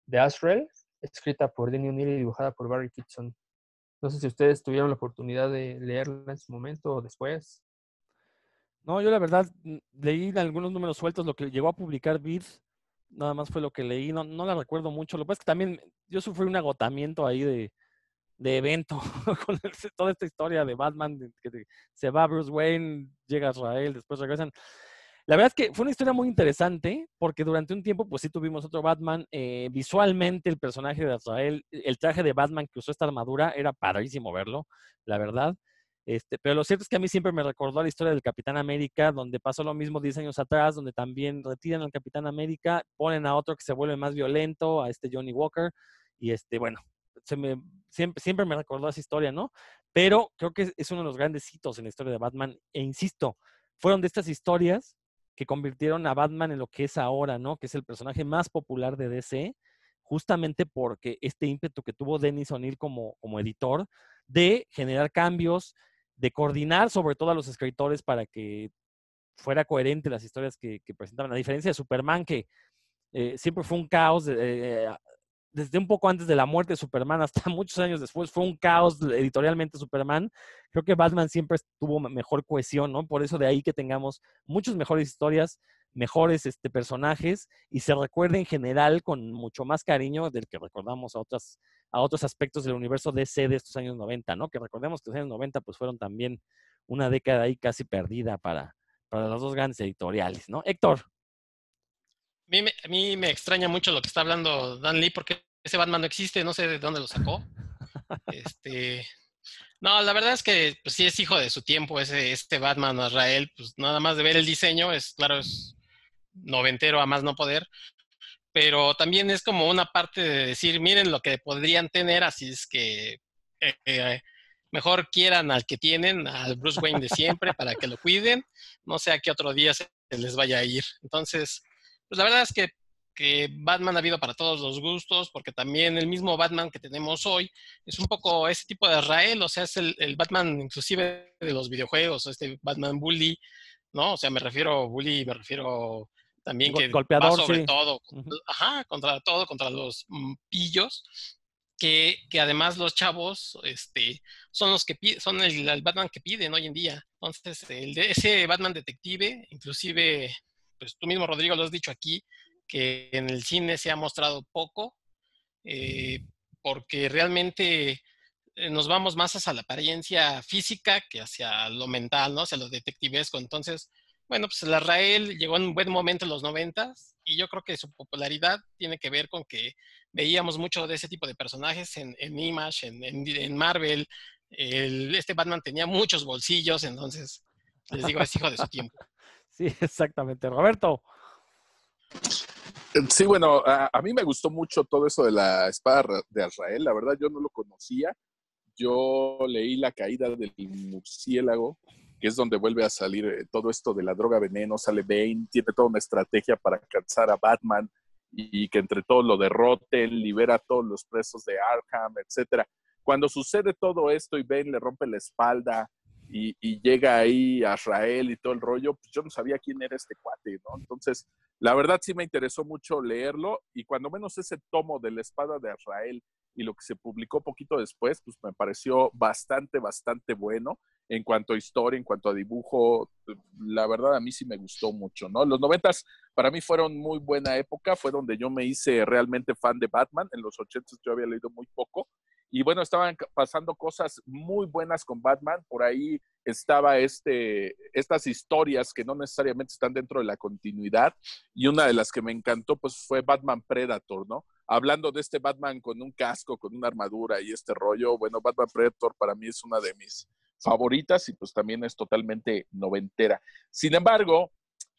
de Asriel, escrita por Denny O'Neill y dibujada por Barry Kitson. No sé si ustedes tuvieron la oportunidad de leerla en su momento o después. No, yo la verdad mm, leí algunos números sueltos, lo que llegó a publicar Vid, nada más fue lo que leí, no, no la recuerdo mucho. Lo que pasa es que también yo sufrí un agotamiento ahí de, de evento con toda esta historia de Batman, que se va Bruce Wayne, llega a Israel, después regresan. La verdad es que fue una historia muy interesante porque durante un tiempo pues sí tuvimos otro Batman. Eh, visualmente el personaje de Israel, el traje de Batman que usó esta armadura, era padrísimo verlo, la verdad. Este, pero lo cierto es que a mí siempre me recordó la historia del Capitán América, donde pasó lo mismo 10 años atrás, donde también retiran al Capitán América, ponen a otro que se vuelve más violento, a este Johnny Walker, y este, bueno, se me, siempre, siempre me recordó esa historia, ¿no? Pero creo que es uno de los grandes hitos en la historia de Batman. E insisto, fueron de estas historias que convirtieron a Batman en lo que es ahora, ¿no? Que es el personaje más popular de DC, justamente porque este ímpetu que tuvo Dennis O'Neill como, como editor de generar cambios, de coordinar sobre todo a los escritores para que fuera coherente las historias que, presentaban, a diferencia de Superman, que eh, siempre fue un caos, eh, desde un poco antes de la muerte de Superman hasta muchos años después, fue un caos editorialmente Superman. Creo que Batman siempre tuvo mejor cohesión, ¿no? Por eso de ahí que tengamos muchas mejores historias, mejores este, personajes y se recuerde en general con mucho más cariño del que recordamos a, otras, a otros aspectos del universo DC de estos años 90, ¿no? Que recordemos que los años 90 pues fueron también una década ahí casi perdida para, para las dos grandes editoriales, ¿no? Héctor a mí, me, extraña mucho lo que está hablando Dan Lee porque ese Batman no existe, no sé de dónde lo sacó. Este, no, la verdad es que pues, sí es hijo de su tiempo ese, este Batman Israel, pues nada más de ver el diseño, es claro, es noventero a más no poder, pero también es como una parte de decir, miren lo que podrían tener, así es que eh, eh, mejor quieran al que tienen, al Bruce Wayne de siempre, para que lo cuiden, no sea que otro día se les vaya a ir. Entonces, pues la verdad es que, Batman ha habido para todos los gustos, porque también el mismo Batman que tenemos hoy es un poco ese tipo de Israel, o sea, es el, Batman inclusive de los videojuegos, este Batman bully, ¿no? O sea, me refiero bully, me refiero también que golpeador, va sobre sí. todo, ajá, contra todo, contra los mm, pillos, que, que además los chavos, este, son los que piden, son el, el Batman que piden hoy en día. Entonces, el de ese Batman detective, inclusive, pues tú mismo, Rodrigo, lo has dicho aquí, que en el cine se ha mostrado poco, eh, porque realmente eh, nos vamos más hacia la apariencia física que hacia lo mental, ¿no? Hacia lo detectivesco. Entonces, bueno, pues el Arrael llegó en un buen momento en los noventas y yo creo que su popularidad tiene que ver con que veíamos mucho de ese tipo de personajes en, en Image, en, en- en Marvel. El- este Batman tenía muchos bolsillos, entonces les digo, es hijo de su tiempo. Sí, exactamente. Roberto. Sí, bueno, a, a mí me gustó mucho todo eso de la espada de Azrael. La verdad, yo no lo conocía. Yo leí La caída del murciélago, que es donde vuelve a salir eh, todo esto de la droga veneno. Sale Bane, tiene toda una estrategia para alcanzar a Batman y que entre todos lo derroten, libera a todos los presos de Arkham, etcétera. Cuando sucede todo esto y Bane le rompe la espalda y, llega ahí a Azrael y todo el rollo, pues yo no sabía quién era este cuate, ¿no? Entonces, la verdad sí me interesó mucho leerlo y cuando menos ese tomo de la espada de Azrael y lo que se publicó poquito después, pues me pareció bastante, bastante bueno en cuanto a historia, en cuanto a dibujo. La verdad a mí sí me gustó mucho, ¿no? Los noventas para mí fueron muy buena época, fue donde yo me hice realmente fan de Batman. En los ochentas yo había leído muy poco y bueno, estaban pasando cosas muy buenas con Batman. Por ahí estaba este, estas historias que no necesariamente están dentro de la continuidad y una de las que me encantó pues fue Batman Predator, ¿no? Hablando de este Batman con un casco, con una armadura y este rollo, bueno, Batman Predator para mí es una de mis favoritas y pues también es totalmente noventera. Sin embargo,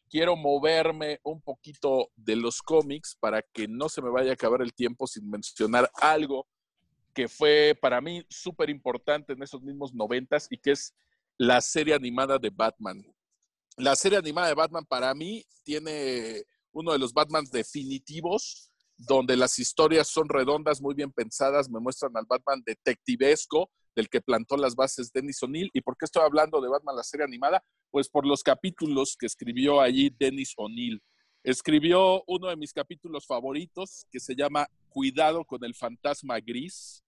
quiero moverme un poquito de los cómics para que no se me vaya a acabar el tiempo sin mencionar algo que fue para mí súper importante en esos mismos noventas y que es la serie animada de Batman. La serie animada de Batman para mí tiene uno de los Batman definitivos, donde las historias son redondas, muy bien pensadas, me muestran al Batman detectivesco, del que plantó las bases Dennis O'Neill. ¿Y por qué estoy hablando de Batman, la serie animada? Pues por los capítulos que escribió allí Dennis O'Neill. Escribió uno de mis capítulos favoritos que se llama Cuidado con el fantasma gris.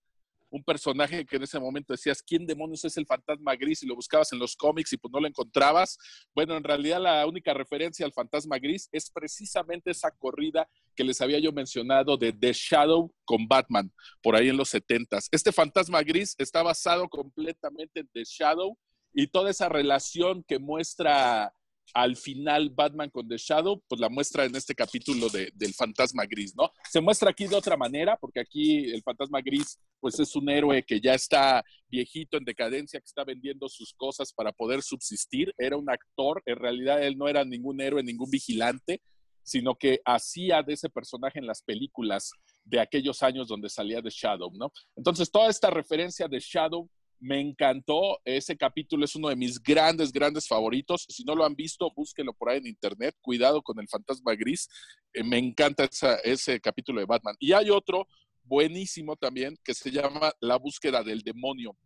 Un personaje que en ese momento decías, ¿quién demonios es el fantasma gris? Y lo buscabas en los cómics y pues no lo encontrabas. Bueno, en realidad la única referencia al fantasma gris es precisamente esa corrida que les había yo mencionado de The Shadow con Batman, por ahí en los 70s. Este fantasma gris está basado completamente en The Shadow y toda esa relación que muestra al final Batman con The Shadow, pues la muestra en este capítulo de, del fantasma gris, ¿no? Se muestra aquí de otra manera, porque aquí el fantasma gris, pues es un héroe que ya está viejito, en decadencia, que está vendiendo sus cosas para poder subsistir. Era un actor, en realidad él no era ningún héroe, ningún vigilante, sino que hacía de ese personaje en las películas de aquellos años donde salía The Shadow, ¿no? Entonces, toda esta referencia de Shadow me encantó. Ese capítulo es uno de mis grandes, grandes favoritos. Si no lo han visto, búsquenlo por ahí en internet. Cuidado con el fantasma gris. Eh, me encanta ese capítulo de Batman. Y hay otro buenísimo también que se llama La búsqueda del demonio.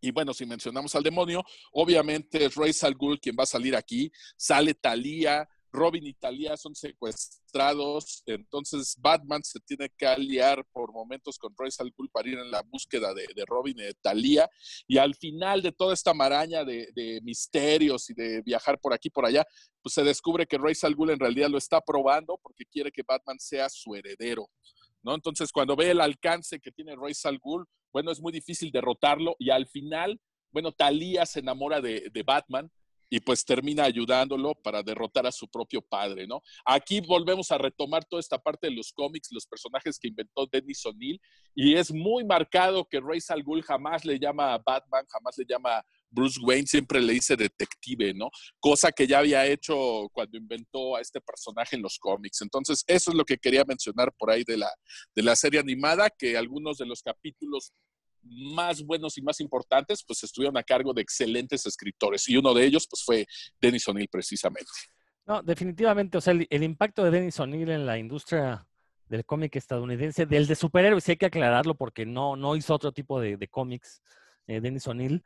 Y bueno, si mencionamos al demonio, obviamente es Ra's al Ghul quien va a salir aquí. Sale Thalía, Robin y Talia son secuestrados, entonces Batman se tiene que aliar por momentos con Ra's al Ghul para ir en la búsqueda de, Robin y de Talia, y al final de toda esta maraña de, misterios y de viajar por aquí por allá, pues se descubre que Ra's al Ghul en realidad lo está probando porque quiere que Batman sea su heredero. ¿No? Entonces, cuando ve el alcance que tiene Ra's al Ghul, bueno, es muy difícil derrotarlo y al final, bueno, Talia se enamora de Batman y pues termina ayudándolo para derrotar a su propio padre, ¿no? Aquí volvemos a retomar toda esta parte de los cómics, los personajes que inventó Dennis O'Neill, y es muy marcado que Ra's al Ghul jamás le llama Batman, jamás le llama Bruce Wayne, siempre le dice detective, ¿no? Cosa que ya había hecho cuando inventó a este personaje en los cómics. Entonces, eso es lo que quería mencionar por ahí de la, de la serie animada, que algunos de los capítulos más buenos y más importantes, pues estuvieron a cargo de excelentes escritores. Y uno de ellos, pues fue Dennis O'Neill precisamente. No, definitivamente, o sea, el, impacto de Dennis O'Neill en la industria del cómic estadounidense, del de superhéroes, hay que aclararlo porque no, no hizo otro tipo de, de cómics, eh, Dennis O'Neill,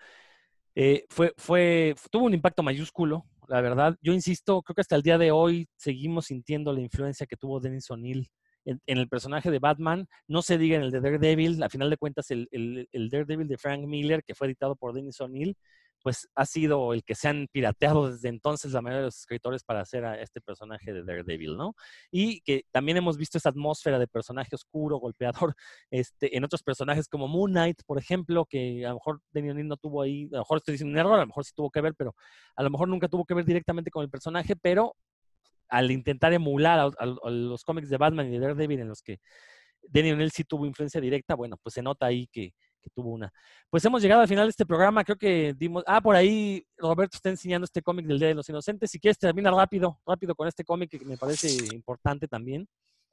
eh, fue, fue, tuvo un impacto mayúsculo la verdad. Yo insisto, creo que hasta el día de hoy seguimos sintiendo la influencia que tuvo Dennis O'Neill en, el personaje de Batman. No se diga en el de Daredevil, a final de cuentas, el, el Daredevil de Frank Miller, que fue editado por Dennis O'Neill, pues ha sido el que se han pirateado desde entonces la mayoría de los escritores para hacer a este personaje de Daredevil, ¿no? Y que también hemos visto esa atmósfera de personaje oscuro, golpeador, este, en otros personajes como Moon Knight, por ejemplo, que a lo mejor Daniel no tuvo ahí, a lo mejor estoy diciendo un error, a lo mejor sí tuvo que ver, pero a lo mejor nunca tuvo que ver directamente con el personaje, pero al intentar emular los cómics de Batman y de Daredevil en los que Daniel sí tuvo influencia directa, bueno, pues se nota ahí que, que tuvo una. Pues hemos llegado al final de este programa, creo que dimos, ah, por ahí Roberto está enseñando este cómic del Día de los Inocentes, si quieres termina rápido, rápido con este cómic que me parece importante también.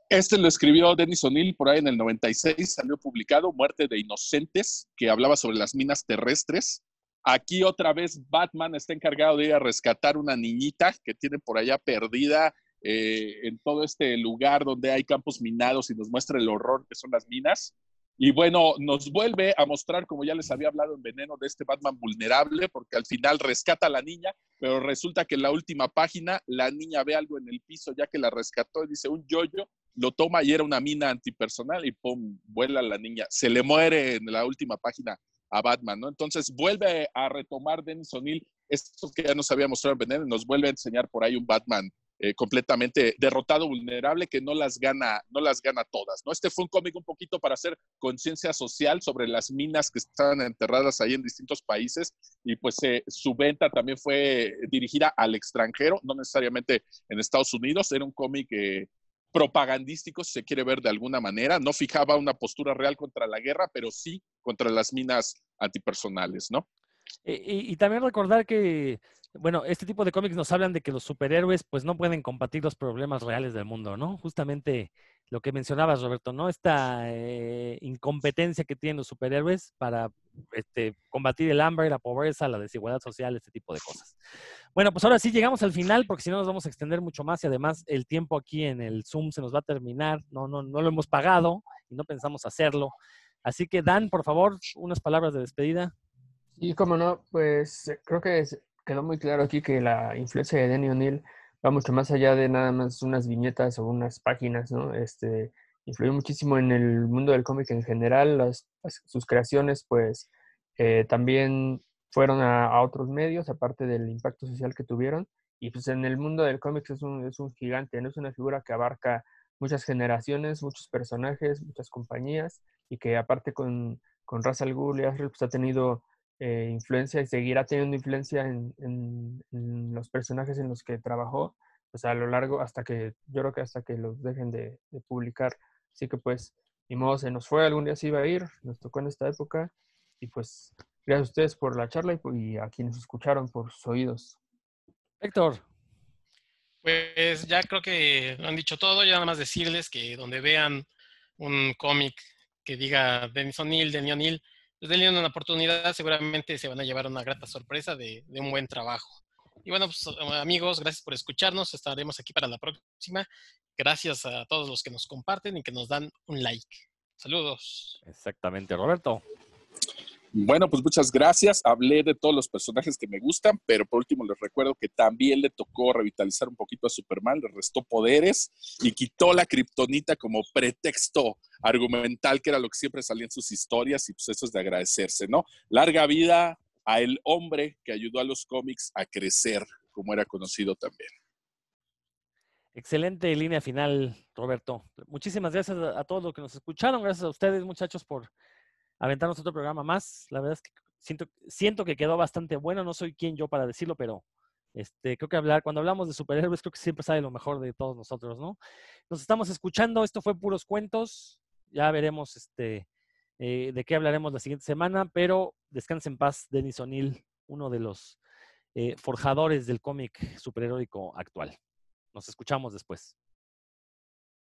Este lo escribió Dennis O'Neill por ahí en el 96, salió publicado, Muerte de Inocentes, que hablaba sobre las minas terrestres. Aquí otra vez Batman está encargado de ir a rescatar una niñita que tiene por allá perdida eh, en todo este lugar donde hay campos minados y nos muestra el horror que son las minas. Y bueno, nos vuelve a mostrar, como ya les había hablado en Veneno, de este Batman vulnerable, porque al final rescata a la niña, pero resulta que en la última página la niña ve algo en el piso ya que la rescató y dice un yoyo, lo toma y era una mina antipersonal y pum, vuela la niña. Se le muere en la última página a Batman, ¿no? Entonces vuelve a retomar Dennis O'Neill esto que ya nos había mostrado en Veneno, nos vuelve a enseñar por ahí un Batman eh, completamente derrotado, vulnerable, que no las gana, no las gana todas. ¿no? Este fue un cómic un poquito para hacer conciencia social sobre las minas que estaban enterradas ahí en distintos países y pues eh, su venta también fue dirigida al extranjero, no necesariamente en Estados Unidos, era un cómic eh, propagandístico, si se quiere ver de alguna manera, no fijaba una postura real contra la guerra, pero sí contra las minas antipersonales, ¿no? y también recordar que bueno, este tipo de cómics nos hablan de que los superhéroes pues no pueden combatir los problemas reales del mundo, ¿no? Justamente lo que mencionabas, Roberto, ¿no? Esta eh, incompetencia que tienen los superhéroes para este, combatir el hambre, la pobreza, la desigualdad social, este tipo de cosas. Bueno, pues ahora sí llegamos al final porque si no nos vamos a extender mucho más y además el tiempo aquí en el Zoom se nos va a terminar, no, no, no lo hemos pagado y no pensamos hacerlo. Así que Dan, por favor, unas palabras de despedida. Y como no, pues creo que quedó muy claro aquí que la influencia de Danny O'Neill va mucho más allá de nada más unas viñetas o unas páginas, ¿no? Este, influyó muchísimo en el mundo del cómic en general, las, sus creaciones pues eh, también fueron a, otros medios, aparte del impacto social que tuvieron, y pues en el mundo del cómic es un, es un gigante, no es una figura que abarca muchas generaciones, muchos personajes, muchas compañías, y que aparte con, con Ra's al Ghul y pues ha tenido eh, influencia y seguirá teniendo influencia en, en, los personajes en los que trabajó, pues a lo largo, hasta que, yo creo que hasta que los dejen de, publicar. Así que pues, ni modo, se nos fue, algún día se iba a ir, nos tocó en esta época, y pues, gracias a ustedes por la charla y, a quienes escucharon por sus oídos. Héctor. Pues ya creo que lo han dicho todo, ya nada más decirles que donde vean un cómic que diga Dennis O'Neill, Denny O'Neill, pues denle una oportunidad, seguramente se van a llevar una grata sorpresa de, un buen trabajo. Y bueno, pues amigos, gracias por escucharnos, estaremos aquí para la próxima. Gracias a todos los que nos comparten y que nos dan un like. Saludos. Exactamente, Roberto. Bueno, pues muchas gracias. Hablé de todos los personajes que me gustan, pero por último les recuerdo que también le tocó revitalizar un poquito a Superman, le restó poderes y quitó la kriptonita como pretexto argumental, que era lo que siempre salía en sus historias, y pues eso es de agradecerse, ¿no? Larga vida a el hombre que ayudó a los cómics a crecer, como era conocido también. Excelente línea final, Roberto. Muchísimas gracias a todos los que nos escucharon. Gracias a ustedes, muchachos, por aventarnos otro programa más. La verdad es que siento, que quedó bastante bueno. No soy quien yo para decirlo, pero este, creo que hablar, cuando hablamos de superhéroes, creo que siempre sale lo mejor de todos nosotros, ¿no? Nos estamos escuchando. Esto fue puros cuentos. Ya veremos este, eh, de qué hablaremos la siguiente semana, pero descanse en paz, Denis O'Neill, uno de los eh, forjadores del cómic superheroico actual. Nos escuchamos después.